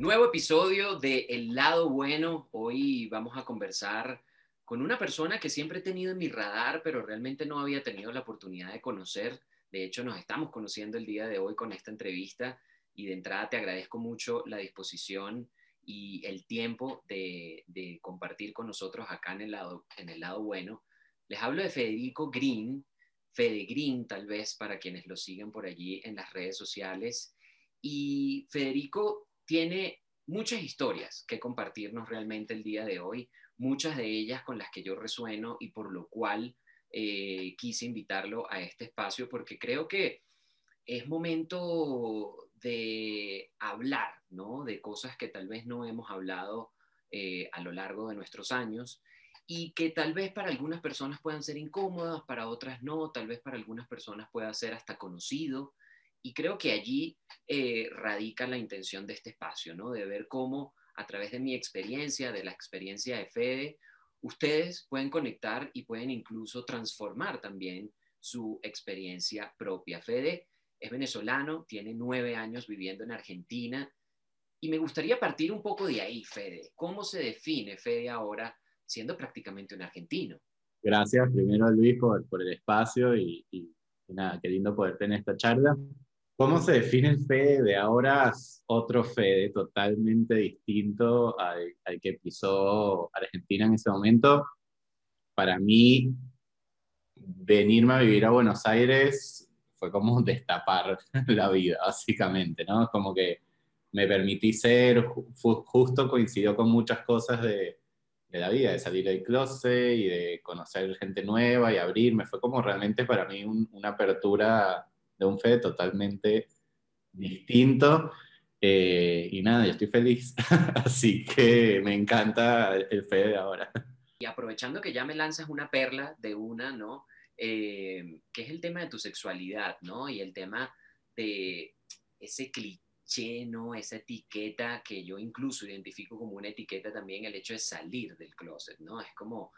Nuevo episodio de El lado bueno. Hoy vamos a conversar con una persona que siempre he tenido en mi radar, pero realmente no había tenido la oportunidad de conocer. De hecho, nos estamos conociendo el día de hoy con esta entrevista y de entrada te agradezco mucho la disposición y el tiempo de, compartir con nosotros acá en el, lado, en el lado bueno. Les hablo de Federico Green, Fede Green tal vez para quienes lo siguen por allí en las redes sociales. Y Federico tiene muchas historias que compartirnos realmente el día de hoy, muchas de ellas con las que yo resueno y por lo cual eh, quise invitarlo a este espacio porque creo que es momento de hablar, ¿no? De cosas que tal vez no hemos hablado eh, a lo largo de nuestros años y que tal vez para algunas personas puedan ser incómodas, para otras no, tal vez para algunas personas pueda ser hasta conocido, y creo que allí eh, radica la intención de este espacio, ¿no? De ver cómo a través de mi experiencia, de la experiencia de Fede, ustedes pueden conectar y pueden incluso transformar también su experiencia propia. Fede es venezolano, tiene nueve años viviendo en Argentina y me gustaría partir un poco de ahí, Fede. ¿Cómo se define Fede ahora siendo prácticamente un argentino? Gracias primero Luis por, por el espacio y, y, nada, qué lindo poder tener esta charla. ¿Cómo se define el Fede de ahora? Otro Fede totalmente distinto al, al, que pisó Argentina en ese momento. Para mí, venirme a vivir a Buenos Aires fue como destapar la vida, básicamente, ¿no? Como que me permití ser, justo coincidió con muchas cosas de, de la vida, de salir del closet y de conocer gente nueva y abrirme. Fue como realmente para mí una apertura de un fe totalmente distinto. Eh, y nada, yo estoy feliz. Así que me encanta el fe de ahora. Y aprovechando que ya me lanzas una perla de una, ¿no? Eh, que es el tema de tu sexualidad, ¿no? Y el tema de ese cliché, ¿no? Esa etiqueta que yo incluso identifico como una etiqueta también, el hecho de salir del closet, ¿no? Es como,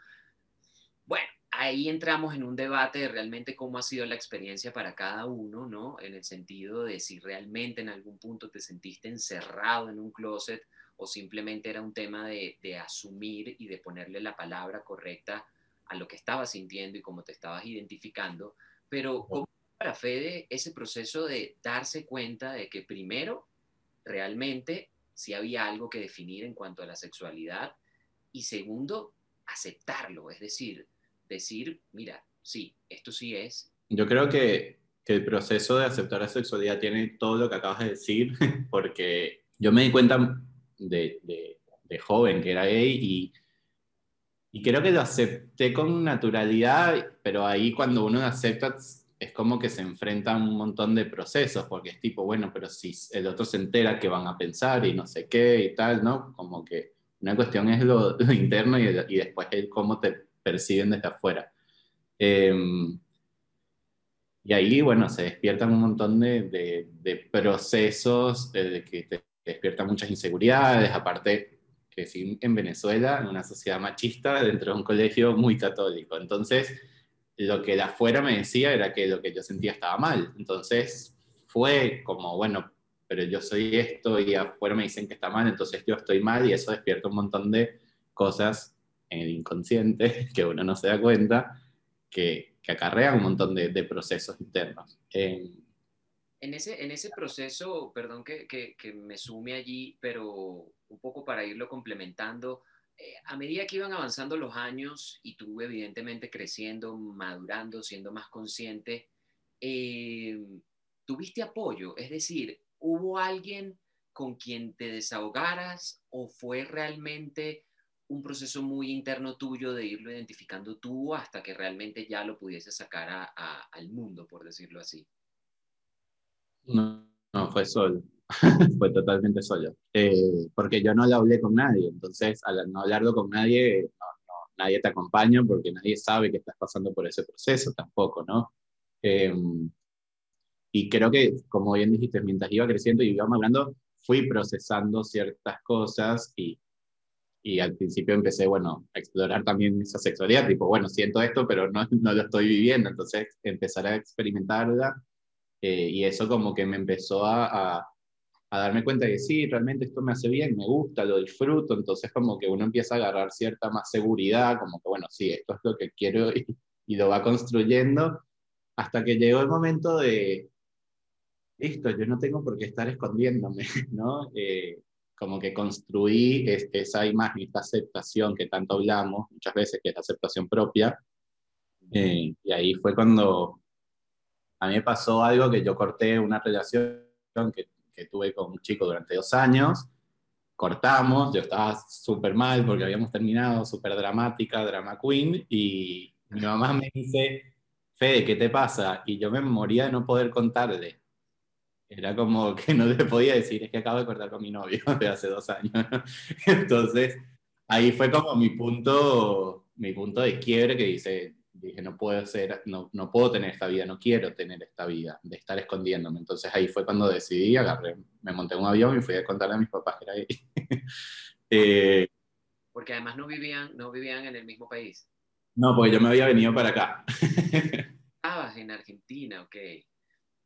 bueno, ahí entramos en un debate de realmente cómo ha sido la experiencia para cada uno, ¿no? En el sentido de si realmente en algún punto te sentiste encerrado en un closet o simplemente era un tema de, asumir y de ponerle la palabra correcta a lo que estabas sintiendo y cómo te estabas identificando. Pero ¿cómo para Fede ese proceso de darse cuenta de que primero realmente si había algo que definir en cuanto a la sexualidad y segundo aceptarlo, es decir, decir, mira, sí, esto sí es. Yo creo que, que el proceso de aceptar la sexualidad tiene todo lo que acabas de decir, porque yo me di cuenta de, de, de joven que era gay y, y creo que lo acepté con naturalidad, pero ahí cuando uno acepta es como que se enfrenta a un montón de procesos, porque es tipo, bueno, pero si el otro se entera que van a pensar y no sé qué y tal, ¿no? Como que una cuestión es lo, interno y, y después el cómo te perciben desde afuera. Em, y ahí, bueno, se despiertan un montón de, procesos de que te despiertan muchas inseguridades, aparte sí, en Venezuela, en una sociedad machista, dentro de un colegio muy católico. Entonces, lo que de afuera me decía era que lo que yo sentía estaba mal. Entonces, fue como, bueno, pero yo soy esto y afuera me dicen que está mal, entonces yo estoy mal y eso despierta un montón de cosas en el inconsciente, que uno no se da cuenta, que, acarrea un montón de, procesos internos. en, ese, en ese proceso, perdón que, que, que, me sume allí, pero un poco para irlo complementando, eh, a medida que iban avanzando los años y tú evidentemente creciendo, madurando, siendo más consciente, eh, ¿tuviste apoyo? Es decir, ¿hubo alguien con quien te desahogaras o fue realmente un proceso muy interno tuyo de irlo identificando tú hasta que realmente ya lo pudiese sacar a, al mundo, por decirlo así? No, no fue solo, fue totalmente solo, eh, porque yo no lo hablé con nadie, entonces al no hablarlo con nadie, nadie te acompaña porque nadie sabe que estás pasando por ese proceso tampoco, ¿no? Em, y creo que, como bien dijiste, mientras iba creciendo y iba hablando, fui procesando ciertas cosas y y al principio empecé, bueno, a explorar también esa sexualidad, tipo, bueno, siento esto, pero no, no lo estoy viviendo, entonces empezar a experimentarla eh, y eso como que me empezó a, a, a darme cuenta de que sí, realmente esto me hace bien, me gusta, lo disfruto, entonces como que uno empieza a agarrar cierta más seguridad, como que bueno, sí, esto es lo que quiero y, y lo va construyendo, hasta que llegó el momento de, listo, yo no tengo por qué estar escondiéndome, ¿no? Eh, como que construí esa imagen, esta aceptación que tanto hablamos muchas veces, que es la aceptación propia, eh, y ahí fue cuando a mí me pasó algo que yo corté una relación que, que tuve con un chico durante dos años, cortamos, yo estaba súper mal porque habíamos terminado, súper dramática, drama queen, y mi mamá me dice, Fede, ¿qué te pasa? Y yo me moría de no poder contarle. Era como que no le podía decir, es que acabo de cortar con mi novio de hace dos años. Entonces, ahí fue como mi punto, mi punto de quiebre que dice, dije, no puedo, ser, no, no puedo tener esta vida, no quiero tener esta vida de estar escondiéndome. Entonces ahí fue cuando decidí, agarré, me monté en un avión y fui a contarle a mis papás que era ahí. eh, porque además no vivían, no vivían en el mismo país. No, porque yo me había venido para acá. Estabas en Argentina, ok.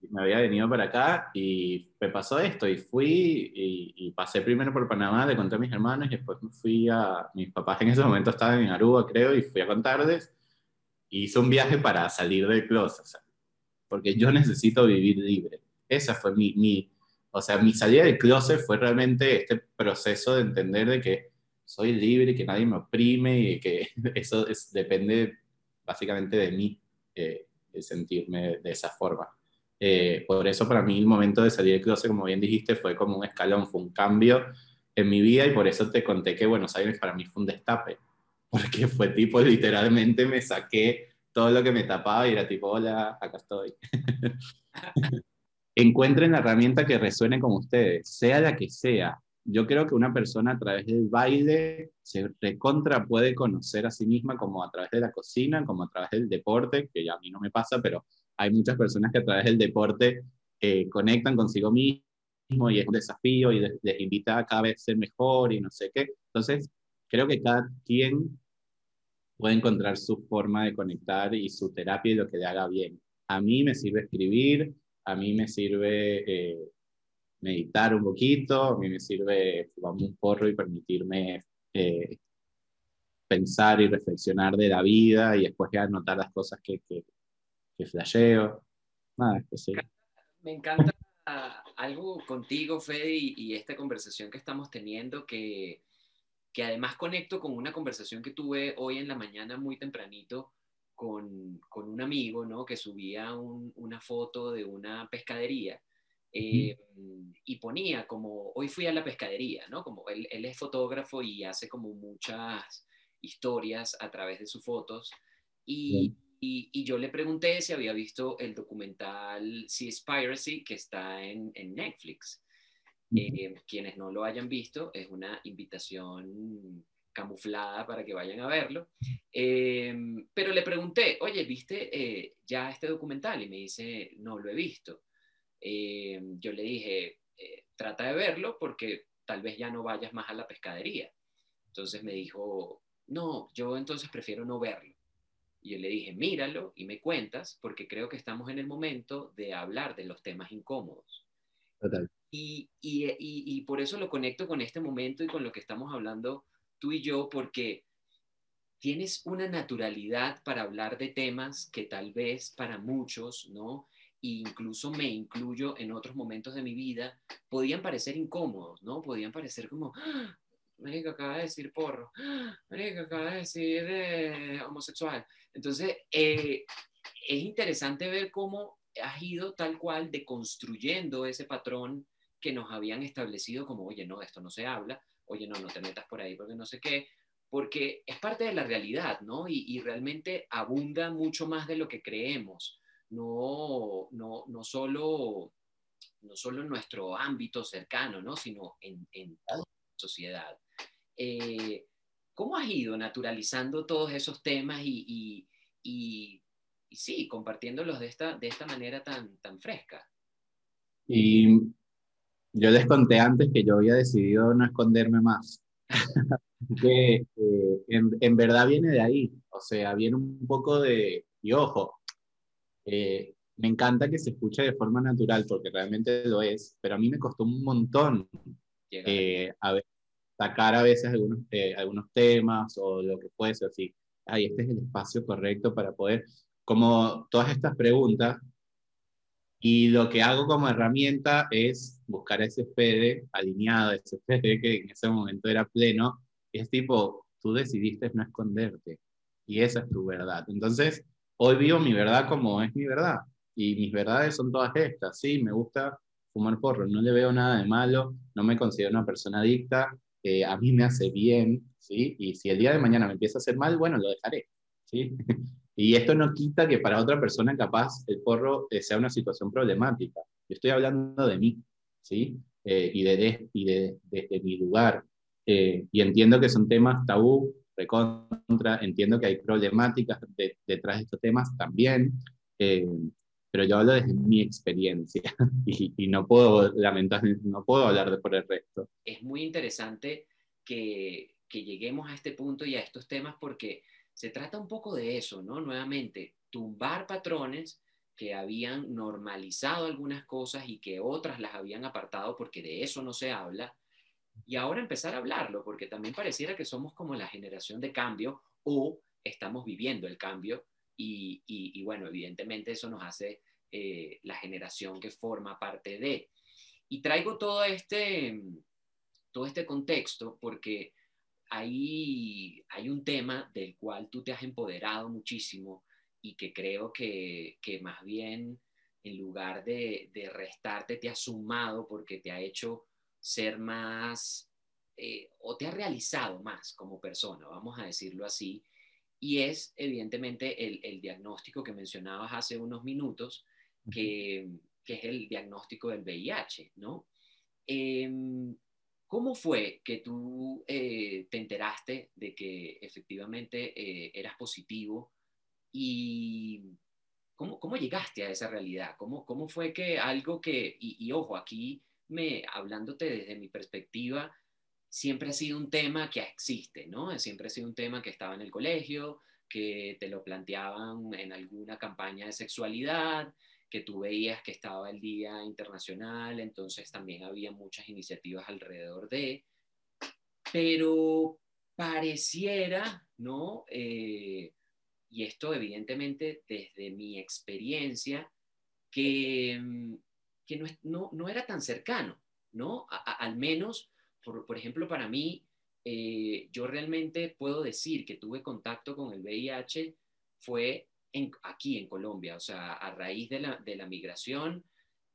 Me había venido para acá y me pasó esto y fui y, y, pasé primero por Panamá, le conté a mis hermanos y después me fui a... Mis papás en ese momento estaban en Aruba, creo, y fui a contarles hice un viaje para salir del closet, o sea, porque yo necesito vivir libre. Esa fue mi, mi, o sea, mi salida del closet fue realmente este proceso de entender de que soy libre, que nadie me oprime y que eso es, depende básicamente de mí, eh, sentirme de esa forma. Eh, por eso para mí el momento de salir del closet, como bien dijiste, fue como un escalón, fue un cambio en mi vida y por eso te conté que Buenos Aires para mí fue un destape porque fue tipo, literalmente me saqué todo lo que me tapaba y era tipo, hola, acá estoy. Encuentren la herramienta que resuene con ustedes, sea la que sea. Yo creo que una persona a través del baile se recontra puede conocer a sí misma como a través de la cocina, como a través del deporte, que ya a mí no me pasa, pero hay muchas personas que a través del deporte eh, conectan consigo mismo y es un desafío y les, les invita a cada vez ser mejor y no sé qué. Entonces, creo que cada quien puede encontrar su forma de conectar y su terapia y lo que le haga bien. A mí me sirve escribir, a mí me sirve eh, meditar un poquito, a mí me sirve fumarme un porro y permitirme eh, pensar y reflexionar de la vida y después anotar las cosas que, que, que flasheo. Nada, sí. Me encanta algo contigo, Fede, y, y esta conversación que estamos teniendo que que además conecto con una conversación que tuve hoy en la mañana muy tempranito con, con un amigo, ¿no? Que subía una foto de una pescadería eh, y ponía como, hoy fui a la pescadería, ¿no? Como él, él, es fotógrafo y hace como muchas historias a través de sus fotos y, y, y, yo le pregunté si había visto el documental Seaspiracy que está en, en Netflix. Eh, quienes no lo hayan visto, es una invitación camuflada para que vayan a verlo. Eh, pero le pregunté, oye, ¿viste eh, ya este documental? Y me dice, no lo he visto. yo le dije, trata de verlo porque tal vez ya no vayas más a la pescadería. Entonces me dijo, no, yo entonces prefiero no verlo. Y yo le dije, míralo y me cuentas porque creo que estamos en el momento de hablar de los temas incómodos. Total. Y, y, y, y, por eso lo conecto con este momento y con lo que estamos hablando tú y yo, porque tienes una naturalidad para hablar de temas que tal vez para muchos, ¿no? E incluso me incluyo en otros momentos de mi vida, podían parecer incómodos, ¿no? Podían parecer como, ¡Ah! Marica, acaba de decir porro, ¡Ah! Marica, acaba de decir eh, homosexual. Entonces, eh, es interesante ver cómo has ido tal cual deconstruyendo ese patrón que nos habían establecido como, oye, no, esto no se habla, oye, no, no te metas por ahí porque no sé qué, porque es parte de la realidad, ¿no? Y, y realmente abunda mucho más de lo que creemos, no, no, no, solo, no solo en nuestro ámbito cercano, ¿no? Sino en, en toda la sociedad. Eh, ¿Cómo has ido naturalizando todos esos temas y, y, y, y sí, compartiéndolos de esta, de esta manera tan, tan fresca? Y yo les conté antes que yo había decidido no esconderme más. que eh, en, en, verdad viene de ahí, o sea, viene un poco de, y ojo, eh, me encanta que se escuche de forma natural, porque realmente lo es, pero a mí me costó un montón eh, a sacar a veces algunos, eh, algunos temas o lo que fuese así. Ay, este es el espacio correcto para poder, como todas estas preguntas, y lo que hago como herramienta es buscar ese Fede alineado, ese Fede que en ese momento era pleno, y es tipo, tú decidiste no esconderte, y esa es tu verdad. Entonces, hoy vivo mi verdad como es mi verdad, y mis verdades son todas estas, sí, me gusta fumar porro, no le veo nada de malo, no me considero una persona adicta, eh, a mí me hace bien, ¿sí? Y si el día de mañana me empieza a hacer mal, bueno, lo dejaré, ¿sí? y esto no quita que para otra persona capaz el porro eh, sea una situación problemática. Yo estoy hablando de mí, ¿sí? Eh, y de, y de, de, mi lugar. y entiendo que son temas tabú, recontra, entiendo que hay problemáticas detrás de estos temas también, pero yo hablo desde mi experiencia y, no puedo lamentar, no puedo hablar de por el resto. Es muy interesante que, que lleguemos a este punto y a estos temas porque se trata un poco de eso, ¿no? Nuevamente, tumbar patrones que habían normalizado algunas cosas y que otras las habían apartado porque de eso no se habla. Y ahora empezar a hablarlo, porque también pareciera que somos como la generación de cambio o estamos viviendo el cambio y, y, bueno, evidentemente eso nos hace eh, la generación que forma parte de. Y traigo todo este, todo este contexto porque hay, hay un tema del cual tú te has empoderado muchísimo y que creo que, que más bien en lugar de, de, restarte te ha sumado porque te ha hecho ser más eh, o te ha realizado más como persona, vamos a decirlo así, y es evidentemente el, el diagnóstico que mencionabas hace unos minutos, que, es el diagnóstico del VIH, ¿no? Em, ¿Cómo fue que tú eh, te enteraste de que efectivamente eh, eras positivo y cómo, cómo, llegaste a esa realidad? ¿Cómo, cómo fue que algo que, y, y, ojo, aquí me, hablándote desde mi perspectiva, siempre ha sido un tema que existe, ¿no? Siempre ha sido un tema que estaba en el colegio, que te lo planteaban en alguna campaña de sexualidad, que tú veías que estaba el Día Internacional, entonces también había muchas iniciativas alrededor de, pero pareciera, ¿no? Eh, y esto evidentemente desde mi experiencia, que, mm, que no, no, era tan cercano, ¿no? al menos, por, por, ejemplo, para mí, eh, yo realmente puedo decir que tuve contacto con el VIH fue aquí en Colombia, o sea, a raíz de la, de la migración.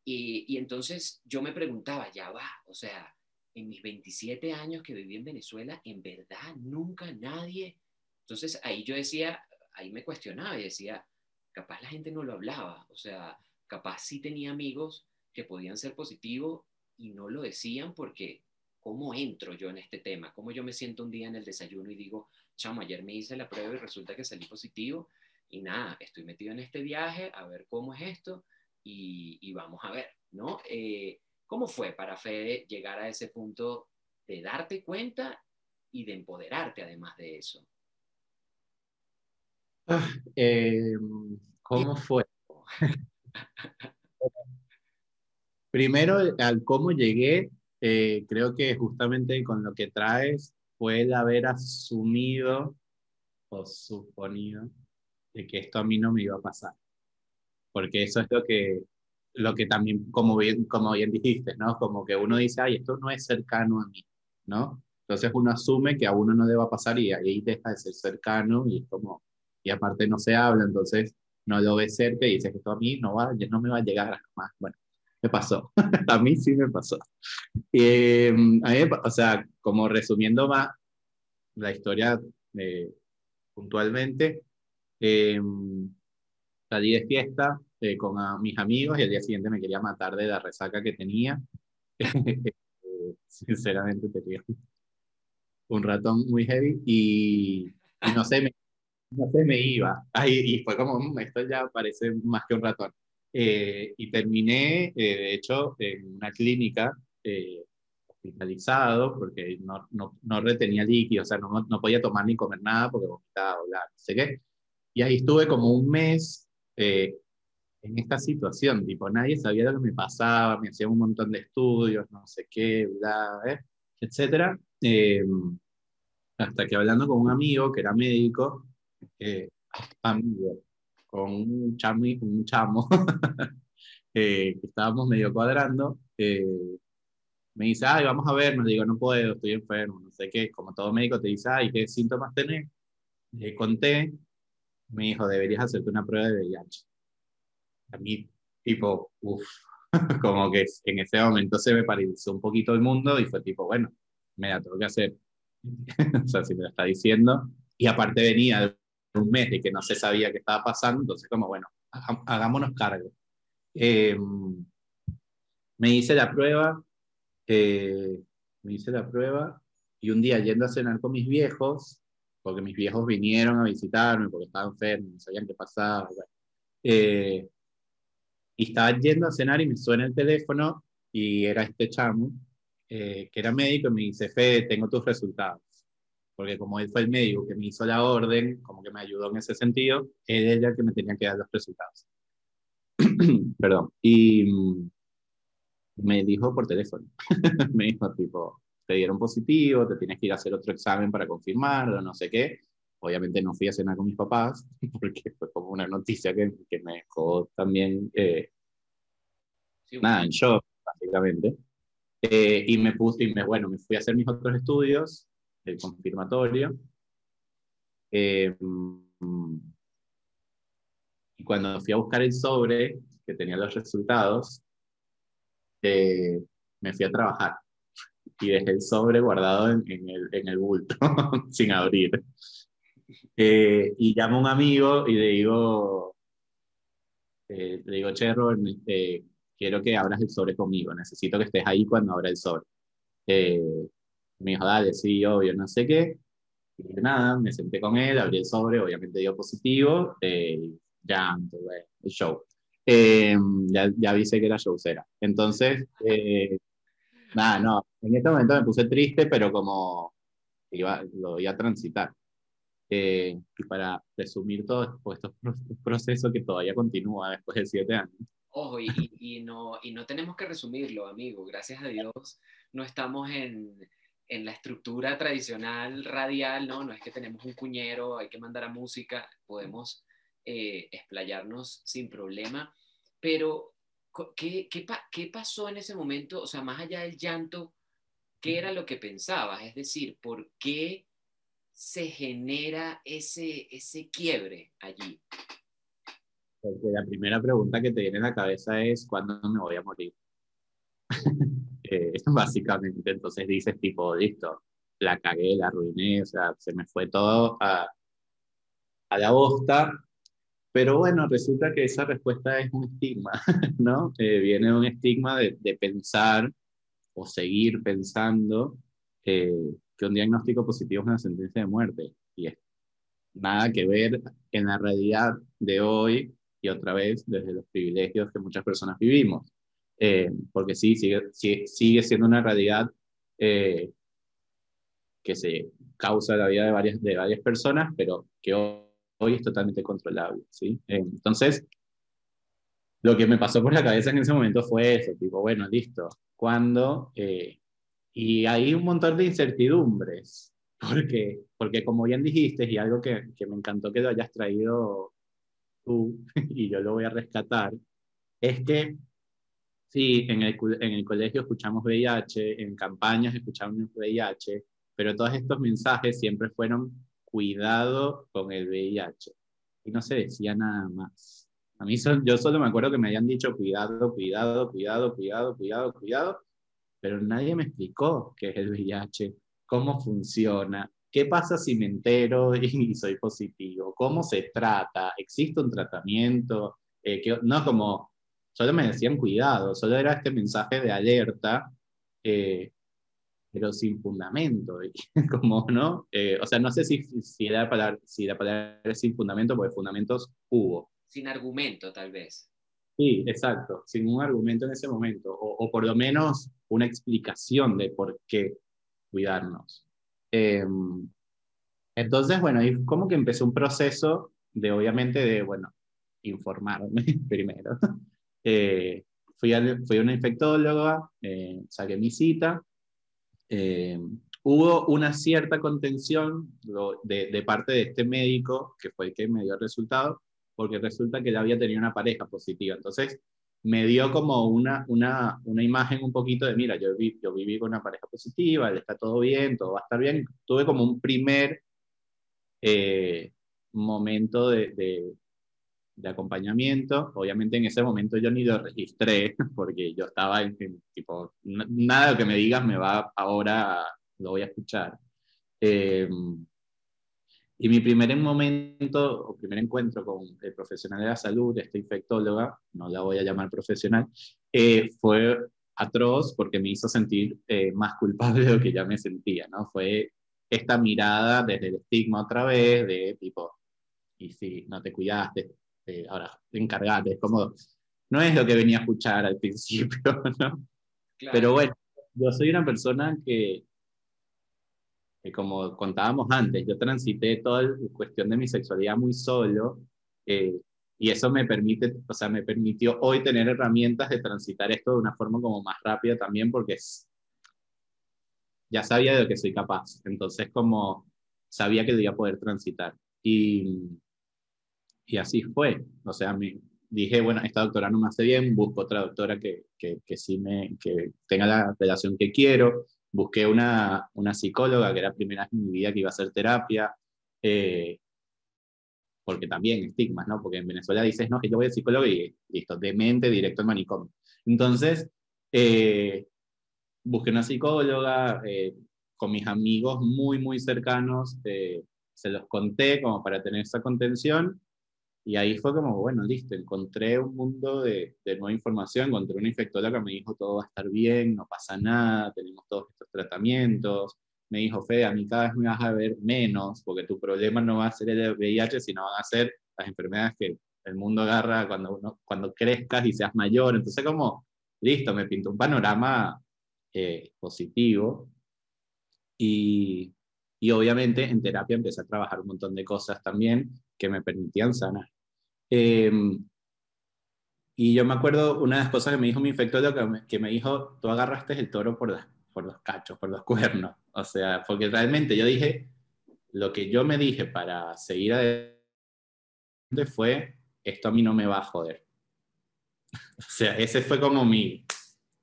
Y, y, entonces yo me preguntaba, ya va, o sea, en mis 27 años que viví en Venezuela, en verdad nunca nadie. Entonces ahí yo decía, ahí me cuestionaba y decía, capaz la gente no lo hablaba, o sea, capaz sí tenía amigos que podían ser positivos y no lo decían porque ¿cómo entro yo en este tema? ¿Cómo yo me siento un día en el desayuno y digo, chamo, ayer me hice la prueba y resulta que salí positivo? Y nada, estoy metido en este viaje a ver cómo es esto y, vamos a ver, ¿no? Eh, ¿Cómo fue para Fede llegar a ese punto de darte cuenta y de empoderarte además de eso? Ah, eh, ¿Cómo fue? Primero, al cómo llegué, eh, creo que justamente con lo que traes fue el haber asumido o suponido de que esto a mí no me iba a pasar. Porque eso es lo que, lo que también, como bien, como bien dijiste, ¿no? Como que uno dice, ay, esto no es cercano a mí, ¿no? Entonces uno asume que a uno no le va a pasar y ahí deja de ser cercano y es como, y aparte no se habla, entonces no lo ves cerca y dices que esto a mí no, va, no me va a llegar más. Bueno, me pasó, a mí sí me pasó. Eh, o sea, como resumiendo más la historia eh, puntualmente, Em, salí de fiesta eh, con mis amigos y al día siguiente me quería matar de la resaca que tenía. Sinceramente tenía un ratón muy heavy y, no sé, me, no sé, me iba. y fue como, mm, esto ya parece más que un ratón. Eh, y terminé, eh, de hecho, en una clínica hospitalizado porque no, no, no, retenía líquido, o sea, no, no podía tomar ni comer nada porque vomitaba, o no sé qué. Y ahí estuve como un mes, eh, en esta situación, tipo, nadie sabía lo que me pasaba, me hacían un montón de estudios, no sé qué, bla, ¿eh? etcétera. Eh, hasta que hablando con un amigo que era médico, eh, amigo, con un chamo, un chamo eh, que estábamos medio cuadrando, eh, me dice, ay, vamos a ver, me digo, no puedo, estoy enfermo, no sé qué, como todo médico te dice, ay, ¿qué síntomas tenés? Le conté, me dijo, deberías hacerte una prueba de VIH. A mí, tipo, uff, como que en ese momento se me paralizó un poquito el mundo y fue tipo, bueno, me la tengo que hacer. o sea, si me lo está diciendo. Y aparte venía de un mes de que no se sabía qué estaba pasando, entonces como, bueno, hagámonos cargo. Eh, me hice la prueba, eh, me hice la prueba y un día yendo a cenar con mis viejos, porque mis viejos vinieron a visitarme porque estaban enfermos, no sabían qué pasaba. Eh, y estaba yendo a cenar y me suena el teléfono y era este chamo, que era médico, y me dice, Fe, tengo tus resultados. Porque como él fue el médico que me hizo la orden, como que me ayudó en ese sentido, él era el que me tenía que dar los resultados. Perdón. Y mm, me dijo por teléfono, me dijo tipo, te dieron positivo, te tienes que ir a hacer otro examen para confirmarlo, no sé qué. Obviamente no fui a cenar con mis papás, porque fue como una noticia que, que me dejó también, eh, nada, en shock, básicamente. Eh, y me puse, y me, bueno, me fui a hacer mis otros estudios, el confirmatorio. Eh, y cuando fui a buscar el sobre que tenía los resultados, eh, me fui a trabajar y dejé el sobre guardado en, el, en el, bulto, sin abrir. Eh, y llamo a un amigo y le digo, eh, le digo, che, quiero que abras el sobre conmigo, necesito que estés ahí cuando abra el sobre. me dijo, dale, sí, obvio, no sé qué. Y nada, me senté con él, abrí el sobre, obviamente dio positivo, ya, el show. Eh, ya, ya avisé que era showcera. Entonces, eh, nada, no, en este momento me puse triste, pero como iba, lo iba a transitar. Eh, y para resumir todo esto, es un proceso que todavía continúa después de siete años. Ojo, y, y, no, y no tenemos que resumirlo, amigo. Gracias a Dios no estamos en, en la estructura tradicional radial, ¿no? No es que tenemos un cuñero, hay que mandar a música, podemos eh, explayarnos sin problema, pero ¿qué, qué, ¿qué pasó en ese momento? O sea, más allá del llanto, ¿qué era lo que pensabas? Es decir, ¿por qué se genera ese, ese quiebre allí? Porque la primera pregunta que te viene a la cabeza es, ¿cuándo me voy a morir? eh, básicamente, entonces dices tipo, listo, la cagué, la arruiné, o sea, se me fue todo a, a la bosta pero bueno, resulta que esa respuesta es un estigma, ¿no? Eh, viene un estigma de, de, pensar o seguir pensando eh, que un diagnóstico positivo es una sentencia de muerte. Y es nada que ver en la realidad de hoy y otra vez desde los privilegios que muchas personas vivimos. Eh, porque sí, sigue, sigue siendo una realidad que se causa la vida de varias, de varias personas, pero que hoy hoy es totalmente controlable, ¿sí? Eh, entonces, lo que me pasó por la cabeza en ese momento fue eso, tipo, bueno, listo, ¿cuándo? Eh, y hay un montón de incertidumbres, porque, porque como bien dijiste, y algo que, que me encantó que lo hayas traído tú, y yo lo voy a rescatar, es que sí, en el, en el colegio escuchamos VIH, en campañas escuchamos VIH, pero todos estos mensajes siempre fueron cuidado con el VIH. Y no se decía nada más. A mí yo solo me acuerdo que me habían dicho cuidado, cuidado, cuidado, cuidado, cuidado, cuidado, pero nadie me explicó qué es el VIH, cómo funciona, qué pasa si me entero y soy positivo, cómo se trata, existe un tratamiento, eh, que, no como, solo me decían cuidado, solo era este mensaje de alerta, eh, pero sin fundamento, como, ¿no? Eh, o sea, no sé si, si, la palabra, si la palabra es sin fundamento, porque fundamentos hubo. Sin argumento, tal vez. Sí, exacto, sin un argumento en ese momento, o, o por lo menos una explicación de por qué cuidarnos. Eh, entonces, bueno, ahí como que empezó un proceso de, obviamente, de, bueno, informarme primero. Eh, fui, a, fui a una infectóloga, eh, saqué mi cita. Eh, hubo una cierta contención de, de, parte de este médico, que fue el que me dio el resultado, porque resulta que él había tenido una pareja positiva. Entonces, me dio como una, una, una imagen un poquito de, mira, yo, vi, yo viví con una pareja positiva, él está todo bien, todo va a estar bien. Tuve como un primer eh, momento de, de, de, acompañamiento. Obviamente en ese momento yo ni lo registré, porque yo estaba en, tipo, nada de lo que me digas me va ahora, lo voy a escuchar. Eh, y mi primer momento o primer encuentro con el profesional de la salud, esta infectóloga, no la voy a llamar profesional, eh, fue atroz porque me hizo sentir eh, más culpable de lo que ya me sentía, ¿no? Fue esta mirada desde el estigma otra vez, de tipo, y si no te cuidaste, eh, ahora encargate, es como, no es lo que venía a escuchar al principio, ¿no? Claro. Pero bueno, yo soy una persona que, como contábamos antes, yo transité toda la cuestión de mi sexualidad muy solo, eh, y eso me permite, o sea, me permitió hoy tener herramientas de transitar esto de una forma como más rápida también, porque es, ya sabía de lo que soy capaz, entonces como sabía que debía poder transitar. Y, y así fue, o sea, me, dije, bueno, esta doctora no me hace bien, busco otra doctora que, que, que sí me, que tenga la relación que quiero, busqué una, una psicóloga que era primera vez en mi vida que iba a hacer terapia, eh, porque también estigmas, ¿no? Porque en Venezuela dices, no, que yo voy al psicólogo y listo, de mente directo al manicomio. Entonces, eh, busqué una psicóloga, eh, con mis amigos muy, muy cercanos, se los conté como para tener esa contención y ahí fue como, bueno, listo, encontré un mundo de, de, nueva información, encontré una infectóloga que me dijo, todo va a estar bien, no pasa nada, tenemos todos estos tratamientos. Me dijo, Fede, a mí cada vez me vas a ver menos, porque tu problema no va a ser el VIH, sino van a ser las enfermedades que el mundo agarra cuando, uno, cuando crezcas y seas mayor. Entonces, como, listo, me pintó un panorama eh, positivo. Y, y obviamente en terapia empecé a trabajar un montón de cosas también que me permitían sanar. Eh, y yo me acuerdo, una de las cosas que me dijo mi infectólogo, que me, que me dijo, tú agarraste el toro por, por los cachos, por los cuernos. O sea, porque realmente yo dije, lo que yo me dije para seguir adelante fue, esto a mí no me va a joder. o sea, ese fue como mi,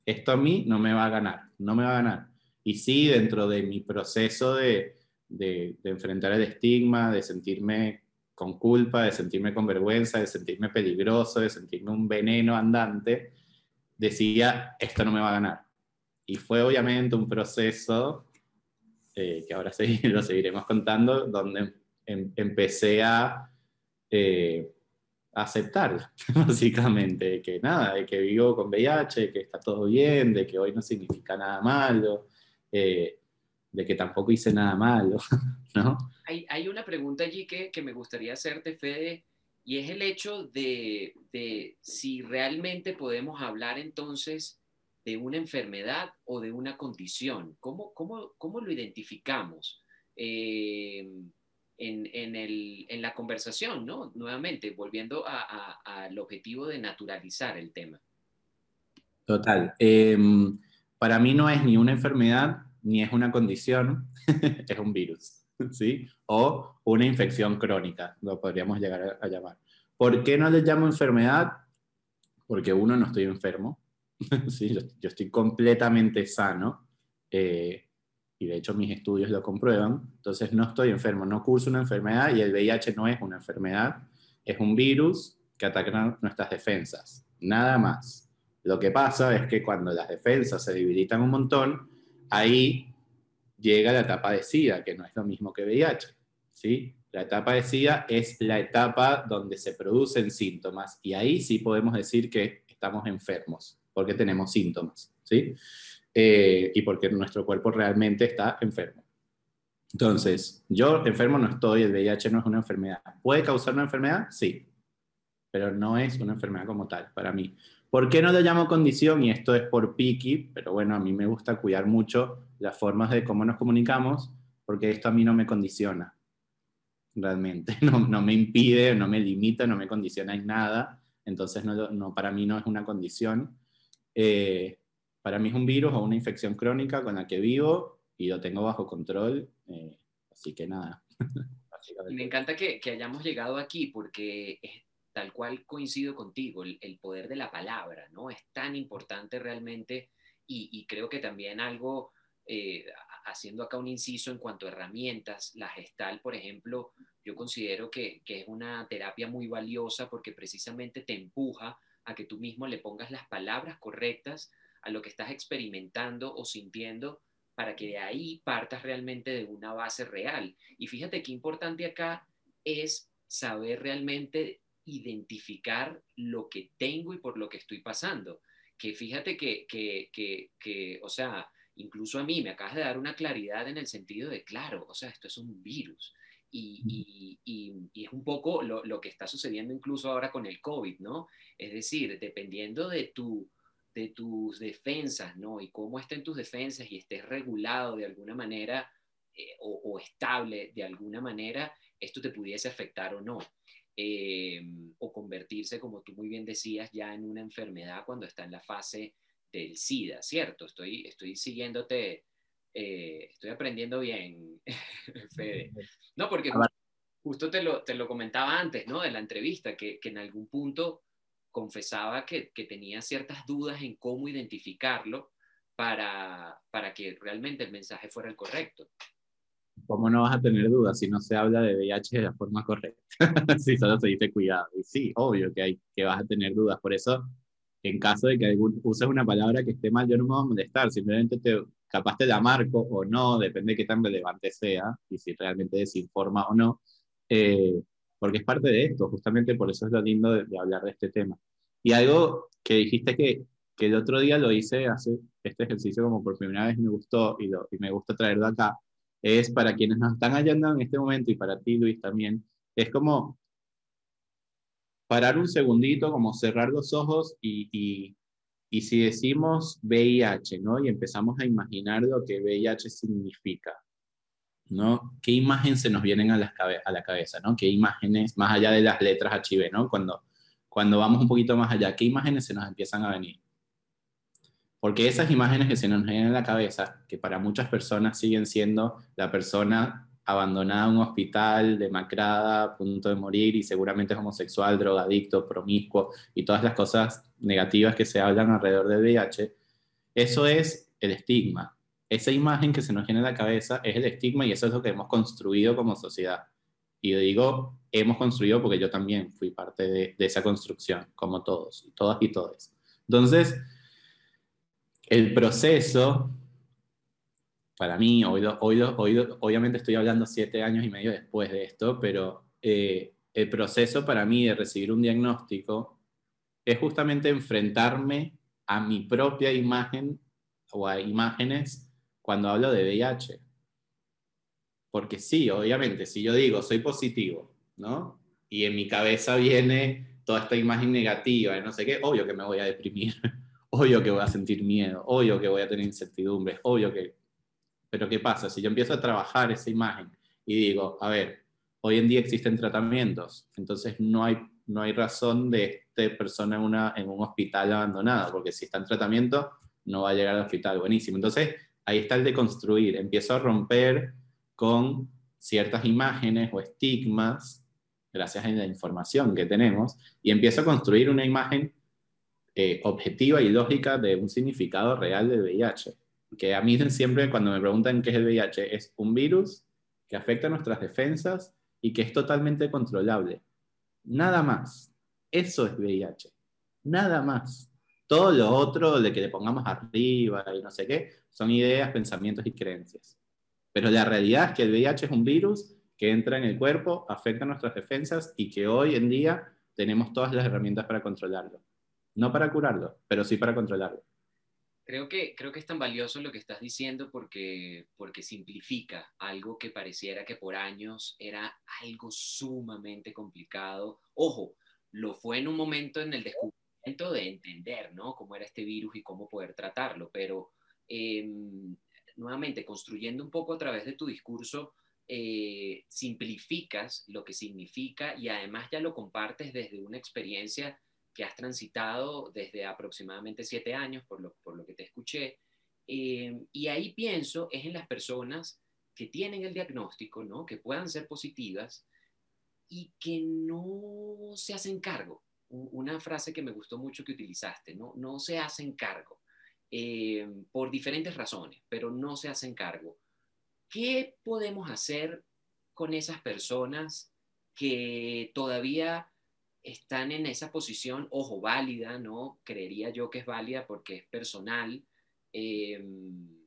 esto a mí no me va a ganar, no me va a ganar. Y sí, dentro de mi proceso de, de, de enfrentar el estigma, de sentirme con culpa, de sentirme con vergüenza, de sentirme peligroso, de sentirme un veneno andante, decía, esto no me va a ganar. Y fue obviamente un proceso, eh, que ahora sí, lo seguiremos contando, donde em, empecé a, eh, aceptar, básicamente, que nada, de que vivo con VIH, que está todo bien, de que hoy no significa nada malo, eh, de que tampoco hice nada malo, ¿no? Hay, una pregunta allí que, que, me gustaría hacerte, Fede, y es el hecho de, de, si realmente podemos hablar entonces de una enfermedad o de una condición. ¿Cómo, cómo, cómo lo identificamos eh, en, en, el, en, la conversación, ¿no? Nuevamente, volviendo al objetivo de naturalizar el tema. Total. Eh, para mí no es ni una enfermedad ni es una condición, es un virus, ¿sí? O una infección crónica, lo podríamos llegar a, llamar. ¿Por qué no le llamo enfermedad? Porque uno, no estoy enfermo, ¿sí? yo, yo estoy completamente sano, eh, y de hecho mis estudios lo comprueban, entonces no estoy enfermo, no curso una enfermedad y el VIH no es una enfermedad, es un virus que ataca nuestras defensas, nada más. Lo que pasa es que cuando las defensas se debilitan un montón, ahí llega la etapa de SIDA, que no es lo mismo que VIH. ¿sí? La etapa de SIDA es la etapa donde se producen síntomas y ahí sí podemos decir que estamos enfermos, porque tenemos síntomas, ¿sí? Eh, y porque nuestro cuerpo realmente está enfermo. Entonces, yo enfermo no estoy, el VIH no es una enfermedad. ¿Puede causar una enfermedad? Sí, pero no es una enfermedad como tal para mí. ¿Por qué no lo llamo condición? Y esto es por picky, pero bueno, a mí me gusta cuidar mucho las formas de cómo nos comunicamos, porque esto a mí no me condiciona. realmente. No, no, me impide, no me limita, no me condiciona en nada. Entonces, no, no para mí no es una condición. Eh, para mí es un virus o una infección crónica con la que vivo y lo tengo bajo control. Eh, así que nada. me encanta que, que, hayamos llegado aquí porque tal cual coincido contigo, el, poder de la palabra, ¿no? Es tan importante realmente y, creo que también algo eh, haciendo acá un inciso en cuanto a herramientas, la gestal, por ejemplo, yo considero que, es una terapia muy valiosa porque precisamente te empuja a que tú mismo le pongas las palabras correctas a lo que estás experimentando o sintiendo para que de ahí partas realmente de una base real. Y fíjate qué importante acá es saber realmente identificar lo que tengo y por lo que estoy pasando. Que fíjate que, que, que, que o sea, incluso a mí me acabas de dar una claridad en el sentido de, claro, o sea, esto es un virus. Y, es un poco lo, que está sucediendo incluso ahora con el COVID, ¿no? Es decir, dependiendo de, tu, de tus defensas, ¿no? Y cómo estén tus defensas y estés regulado de alguna manera eh, o, estable de alguna manera, esto te pudiese afectar o no. Eh, o convertirse, como tú muy bien decías, ya en una enfermedad cuando está en la fase del SIDA, ¿cierto? Estoy, estoy siguiéndote, eh, estoy aprendiendo bien, Fede. No, porque justo te lo, te lo comentaba antes, ¿no? De la entrevista, que, que en algún punto confesaba que, que, tenía ciertas dudas en cómo identificarlo para, para que realmente el mensaje fuera el correcto. ¿Cómo no vas a tener dudas si no se habla de VIH de la forma correcta? si solo se dice cuidado. Y sí, obvio que, hay, que vas a tener dudas. Por eso en caso de que algún, uses una palabra que esté mal, yo no me voy a molestar, simplemente te, capaz te la marco o no, depende de qué tan relevante sea y si realmente desinforma o no, eh, porque es parte de esto, justamente por eso es lo lindo de, hablar de este tema. Y algo que dijiste que, que, el otro día lo hice, hace este ejercicio como por primera vez me gustó y, lo, y me gusta traerlo acá, es para quienes nos están hallando en este momento y para ti, Luis, también, es como parar un segundito, como cerrar los ojos y, y, si decimos VIH, ¿no? Y empezamos a imaginar lo que VIH significa, ¿no? ¿Qué imagen se nos vienen a la, a la cabeza, ¿no? ¿Qué imágenes, más allá de las letras HIV, ¿no? Cuando, cuando vamos un poquito más allá, ¿qué imágenes se nos empiezan a venir? Porque esas imágenes que se nos vienen a la cabeza, que para muchas personas siguen siendo la persona abandonada en un hospital, demacrada, a punto de morir y seguramente es homosexual, drogadicto, promiscuo y todas las cosas negativas que se hablan alrededor del VIH, eso es el estigma. Esa imagen que se nos viene a la cabeza es el estigma y eso es lo que hemos construido como sociedad. Y digo, hemos construido porque yo también fui parte de, de esa construcción, como todos, todas y todos. Entonces, el proceso para mí, obviamente estoy hablando siete años y medio después de esto, pero eh, el proceso para mí de recibir un diagnóstico es justamente enfrentarme a mi propia imagen o a imágenes cuando hablo de VIH. Porque sí, obviamente, si yo digo soy positivo, ¿no? Y en mi cabeza viene toda esta imagen negativa no sé qué, obvio que me voy a deprimir, obvio que voy a sentir miedo, obvio que voy a tener incertidumbre, obvio que pero ¿qué pasa? Si yo empiezo a trabajar esa imagen y digo, a ver, hoy en día existen tratamientos, entonces no hay, no hay razón de esta persona en, una, en un hospital abandonado, porque si está en tratamiento, no va a llegar al hospital. Buenísimo. Entonces, ahí está el de construir. Empiezo a romper con ciertas imágenes o estigmas, gracias a la información que tenemos, y empiezo a construir una imagen eh, objetiva y lógica de un significado real del VIH que a mí siempre cuando me preguntan qué es el VIH, es un virus que afecta nuestras defensas y que es totalmente controlable. Nada más. Eso es VIH. Nada más. Todo lo otro de que le pongamos arriba y no sé qué, son ideas, pensamientos y creencias. Pero la realidad es que el VIH es un virus que entra en el cuerpo, afecta nuestras defensas y que hoy en día tenemos todas las herramientas para controlarlo. No para curarlo, pero sí para controlarlo. Creo que, creo que es tan valioso lo que estás diciendo porque, porque simplifica algo que pareciera que por años era algo sumamente complicado. Ojo, lo fue en un momento en el descubrimiento de entender, ¿no? Cómo era este virus y cómo poder tratarlo, pero em, nuevamente, construyendo un poco a través de tu discurso, eh, simplificas lo que significa y además ya lo compartes desde una experiencia que has transitado desde aproximadamente siete años, por lo, por lo que te escuché. Eh, y ahí pienso es en las personas que tienen el diagnóstico, ¿no? que puedan ser positivas y que no se hacen cargo. Una frase que me gustó mucho que utilizaste, no, no se hacen cargo eh, por diferentes razones, pero no se hacen cargo. ¿Qué podemos hacer con esas personas que todavía están en esa posición, ojo, válida, ¿no? Creería yo que es válida porque es personal, em,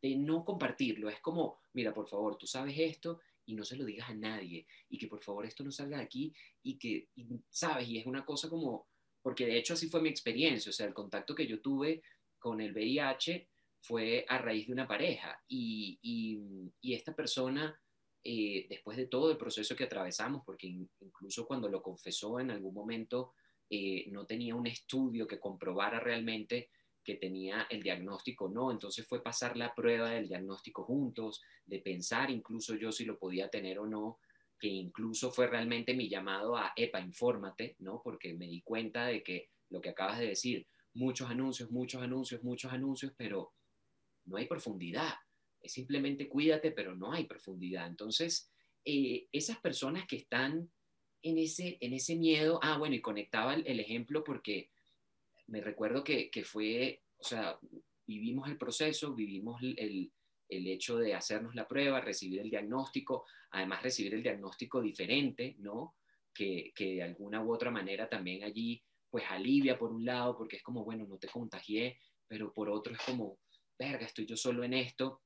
de no compartirlo. Es como, mira, por favor, tú sabes esto y no se lo digas a nadie y que por favor esto no salga de aquí y que, sabes, y es una cosa como, porque de hecho así fue mi experiencia, o sea, el contacto que yo tuve con el VIH fue a raíz de una pareja y, y, esta persona, eh, después de todo el proceso que atravesamos, porque incluso cuando lo confesó en algún momento, eh, no tenía un estudio que comprobara realmente que tenía el diagnóstico no, entonces fue pasar la prueba del diagnóstico juntos, de pensar incluso yo si lo podía tener o no, que incluso fue realmente mi llamado a, epa, infórmate, ¿no? Porque me di cuenta de que lo que acabas de decir, muchos anuncios, muchos anuncios, muchos anuncios, pero no hay profundidad. Es simplemente cuídate, pero no hay profundidad. Entonces, eh, esas personas que están en ese, en ese miedo, ah, bueno, y conectaba el, ejemplo porque me recuerdo que, fue, o sea, vivimos el proceso, vivimos el, hecho de hacernos la prueba, recibir el diagnóstico, además recibir el diagnóstico diferente, ¿no? Que, que, de alguna u otra manera también allí, pues alivia por un lado, porque es como, bueno, no te contagié, pero por otro es como, verga, estoy yo solo en esto.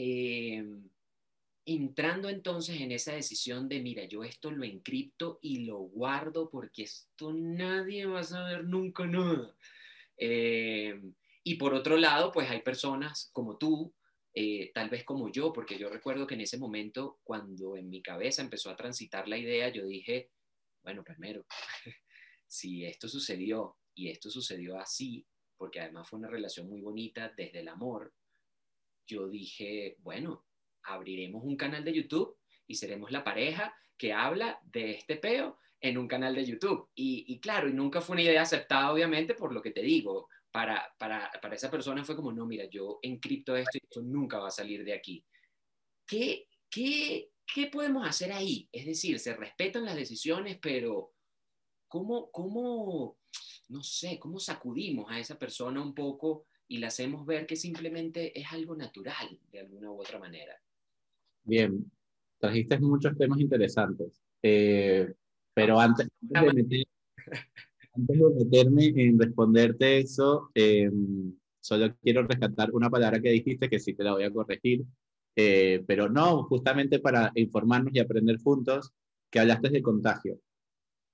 Eh, entrando entonces en esa decisión de, mira, yo esto lo encripto y lo guardo porque esto nadie va a saber nunca nada. Eh, y por otro lado, pues hay personas como tú, eh, tal vez como yo, porque yo recuerdo que en ese momento, cuando en mi cabeza empezó a transitar la idea, yo dije, bueno, primero, si esto sucedió y esto sucedió así, porque además fue una relación muy bonita desde el amor, yo dije, bueno, abriremos un canal de YouTube y seremos la pareja que habla de este peo en un canal de YouTube. Y, claro, y nunca fue una idea aceptada, obviamente, por lo que te digo. Para, para, para esa persona fue como, no, mira, yo encripto esto y esto nunca va a salir de aquí. ¿Qué, qué, qué podemos hacer ahí? Es decir, se respetan las decisiones, pero ¿cómo, cómo no sé, cómo sacudimos a esa persona un poco y la hacemos ver que simplemente es algo natural de alguna u otra manera. Bien, trajiste muchos temas interesantes, eh, pero antes, de meterme en responderte eso, em, solo quiero rescatar una palabra que dijiste que sí te la voy a corregir, eh, pero no, justamente para informarnos y aprender juntos, que hablaste de contagio.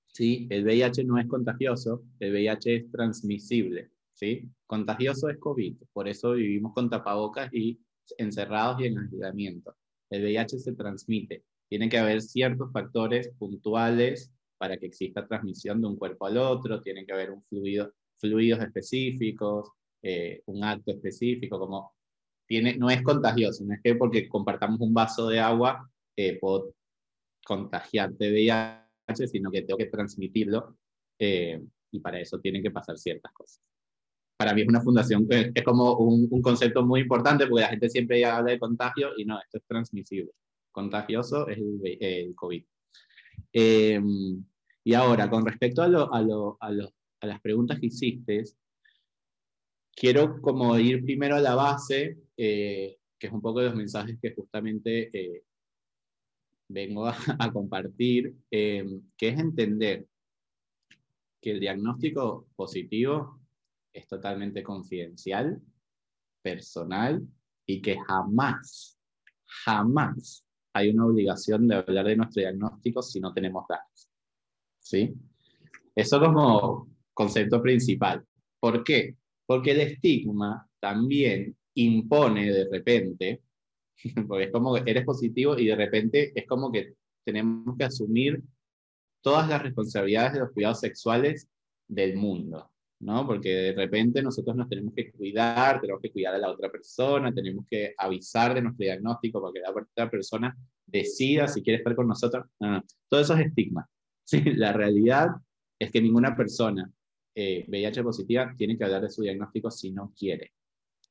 ¿sí? El VIH no es contagioso, el VIH es transmisible, ¿sí? Contagioso es COVID, por eso vivimos con tapabocas y encerrados y en aislamiento. El VIH se transmite. Tiene que haber ciertos factores puntuales para que exista transmisión de un cuerpo al otro, tiene que haber un fluido, fluidos específicos, eh, un acto específico, como tiene, no es contagioso, no es que porque compartamos un vaso de agua eh, puedo contagiarte VIH sino que tengo que transmitirlo eh, y para eso tienen que pasar ciertas cosas. Para mí es una fundación, es, es como un, concepto muy importante porque la gente siempre habla de contagio y no, esto es transmisible. Contagioso es el, COVID. Eh, y ahora, con respecto a, lo, a, lo, a, las preguntas que hiciste, quiero como ir primero a la base, eh, que es un poco de los mensajes que justamente vengo a, compartir, em, que es entender que el diagnóstico positivo es totalmente confidencial, personal y que jamás, jamás hay una obligación de hablar de nuestro diagnóstico si no tenemos datos. ¿Sí? Eso como concepto principal. ¿Por qué? Porque el estigma también impone de repente porque es como que eres positivo y de repente es como que tenemos que asumir todas las responsabilidades de los cuidados sexuales del mundo, ¿no? Porque de repente nosotros nos tenemos que cuidar, tenemos que cuidar a la otra persona, tenemos que avisar de nuestro diagnóstico para que la otra persona decida si quiere estar con nosotros. No, Todo eso es estigma. ¿sí? La realidad es que ninguna persona eh, VIH positiva tiene que hablar de su diagnóstico si no quiere.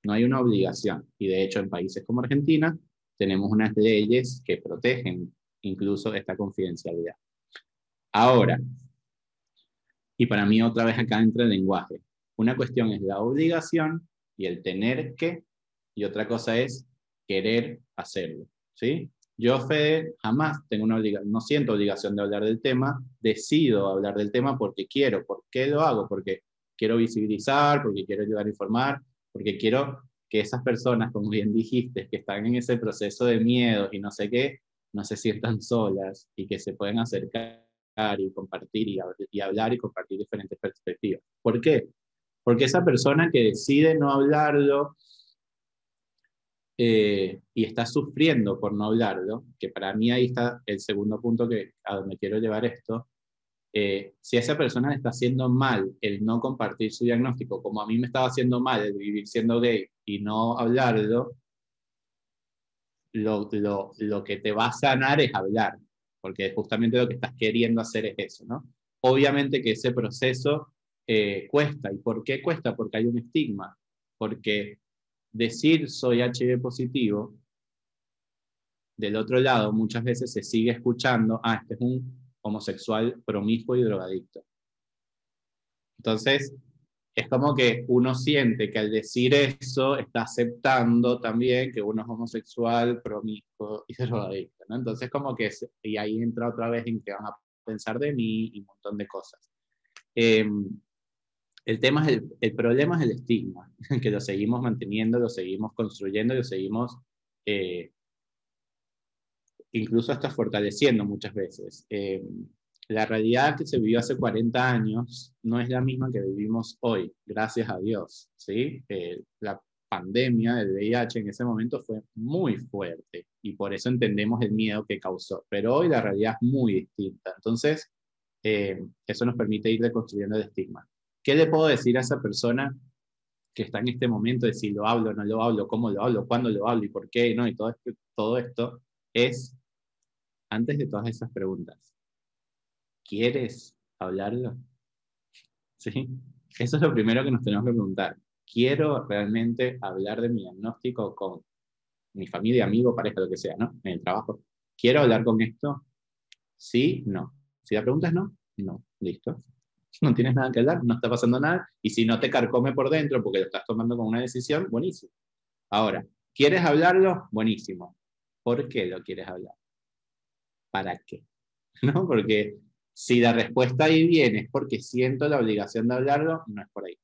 No hay una obligación. Y de hecho, en países como Argentina, tenemos unas leyes que protegen incluso esta confidencialidad. Ahora, y para mí otra vez acá entra el lenguaje. Una cuestión es la obligación y el tener que, y otra cosa es querer hacerlo. ¿sí? Yo, Fede, jamás tengo una obligación, no siento obligación de hablar del tema, decido hablar del tema porque quiero. ¿Por qué lo hago? Porque quiero visibilizar, porque quiero ayudar a informar, porque quiero que esas personas, como bien dijiste, que están en ese proceso de miedo y no sé qué, no se sientan solas y que se pueden acercar y compartir y, y hablar y compartir diferentes perspectivas. ¿Por qué? Porque esa persona que decide no hablarlo eh, y está sufriendo por no hablarlo, que para mí ahí está el segundo punto que, a donde quiero llevar esto, eh, si a esa persona le está haciendo mal el no compartir su diagnóstico, como a mí me estaba haciendo mal el vivir siendo gay y no hablarlo, lo, lo, lo que te va a sanar es hablar, porque justamente lo que estás queriendo hacer es eso, ¿no? Obviamente que ese proceso eh, cuesta. ¿Y por qué cuesta? Porque hay un estigma. Porque decir soy HIV positivo, del otro lado muchas veces se sigue escuchando, ah, este es un homosexual promiscuo y drogadicto. Entonces, es como que uno siente que al decir eso está aceptando también que uno es homosexual, promiscuo y drogadicto, ¿no? Entonces, como que, y ahí entra otra vez en que van a pensar de mí y un montón de cosas. Em, el, tema es el, el, problema es el estigma, que lo seguimos manteniendo, lo seguimos construyendo, lo seguimos eh, incluso hasta fortaleciendo muchas veces. Em, la realidad que se vivió hace 40 años no es la misma que vivimos hoy, gracias a Dios. ¿sí? Eh, la pandemia del VIH en ese momento fue muy fuerte y por eso entendemos el miedo que causó. Pero hoy la realidad es muy distinta. Entonces, eh, eso nos permite ir reconstruyendo el estigma. ¿Qué le puedo decir a esa persona que está en este momento de si lo hablo, no lo hablo, cómo lo hablo, cuándo lo hablo y por qué, ¿no? Y todo esto, todo esto es, antes de todas esas preguntas, ¿Quieres hablarlo? ¿Sí? Eso es lo primero que nos tenemos que preguntar. ¿Quiero realmente hablar de mi diagnóstico con mi familia, amigo, pareja, lo que sea, ¿no? En el trabajo. ¿Quiero hablar con esto? Sí, no. Si la pregunta es no, no. Listo. No tienes nada que hablar, no está pasando nada. Y si no te carcome por dentro porque lo estás tomando como una decisión, buenísimo. Ahora, ¿quieres hablarlo? Buenísimo. ¿Por qué lo quieres hablar? ¿Para qué? ¿No? Porque si la respuesta ahí viene es porque siento la obligación de hablarlo, no es por ahí.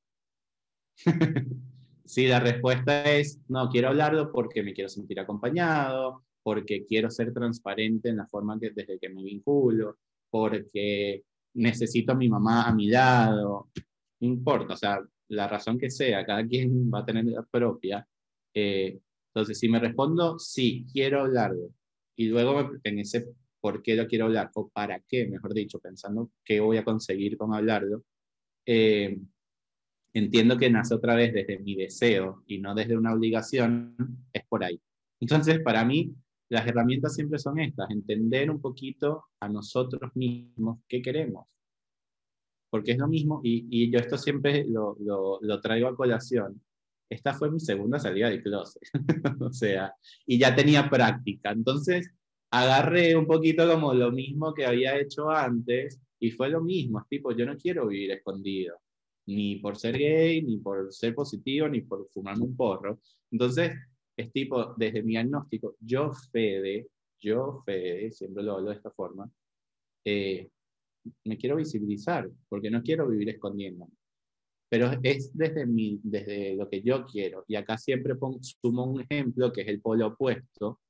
si la respuesta es, no, quiero hablarlo porque me quiero sentir acompañado, porque quiero ser transparente en la forma que, desde que me vinculo, porque necesito a mi mamá a mi lado, no importa, o sea, la razón que sea, cada quien va a tener la propia. Eh, entonces, si me respondo, sí, quiero hablarlo, y luego en ese por qué lo quiero hablar, o para qué, mejor dicho, pensando qué voy a conseguir con hablarlo, eh, entiendo que nace otra vez desde mi deseo y no desde una obligación, es por ahí. Entonces, para mí, las herramientas siempre son estas, entender un poquito a nosotros mismos qué queremos. Porque es lo mismo, y, y yo esto siempre lo, lo, lo, traigo a colación. Esta fue mi segunda salida de closet, o sea, y ya tenía práctica. Entonces, agarré un poquito como lo mismo que había hecho antes y fue lo mismo, es tipo, yo no quiero vivir escondido, ni por ser gay, ni por ser positivo, ni por fumarme un porro. Entonces, es tipo, desde mi diagnóstico, yo Fede, yo Fede, siempre lo hablo de esta forma, eh, me quiero visibilizar, porque no quiero vivir escondiendo. Pero es desde, mi, desde lo que yo quiero. Y acá siempre pongo, sumo un ejemplo que es el polo opuesto,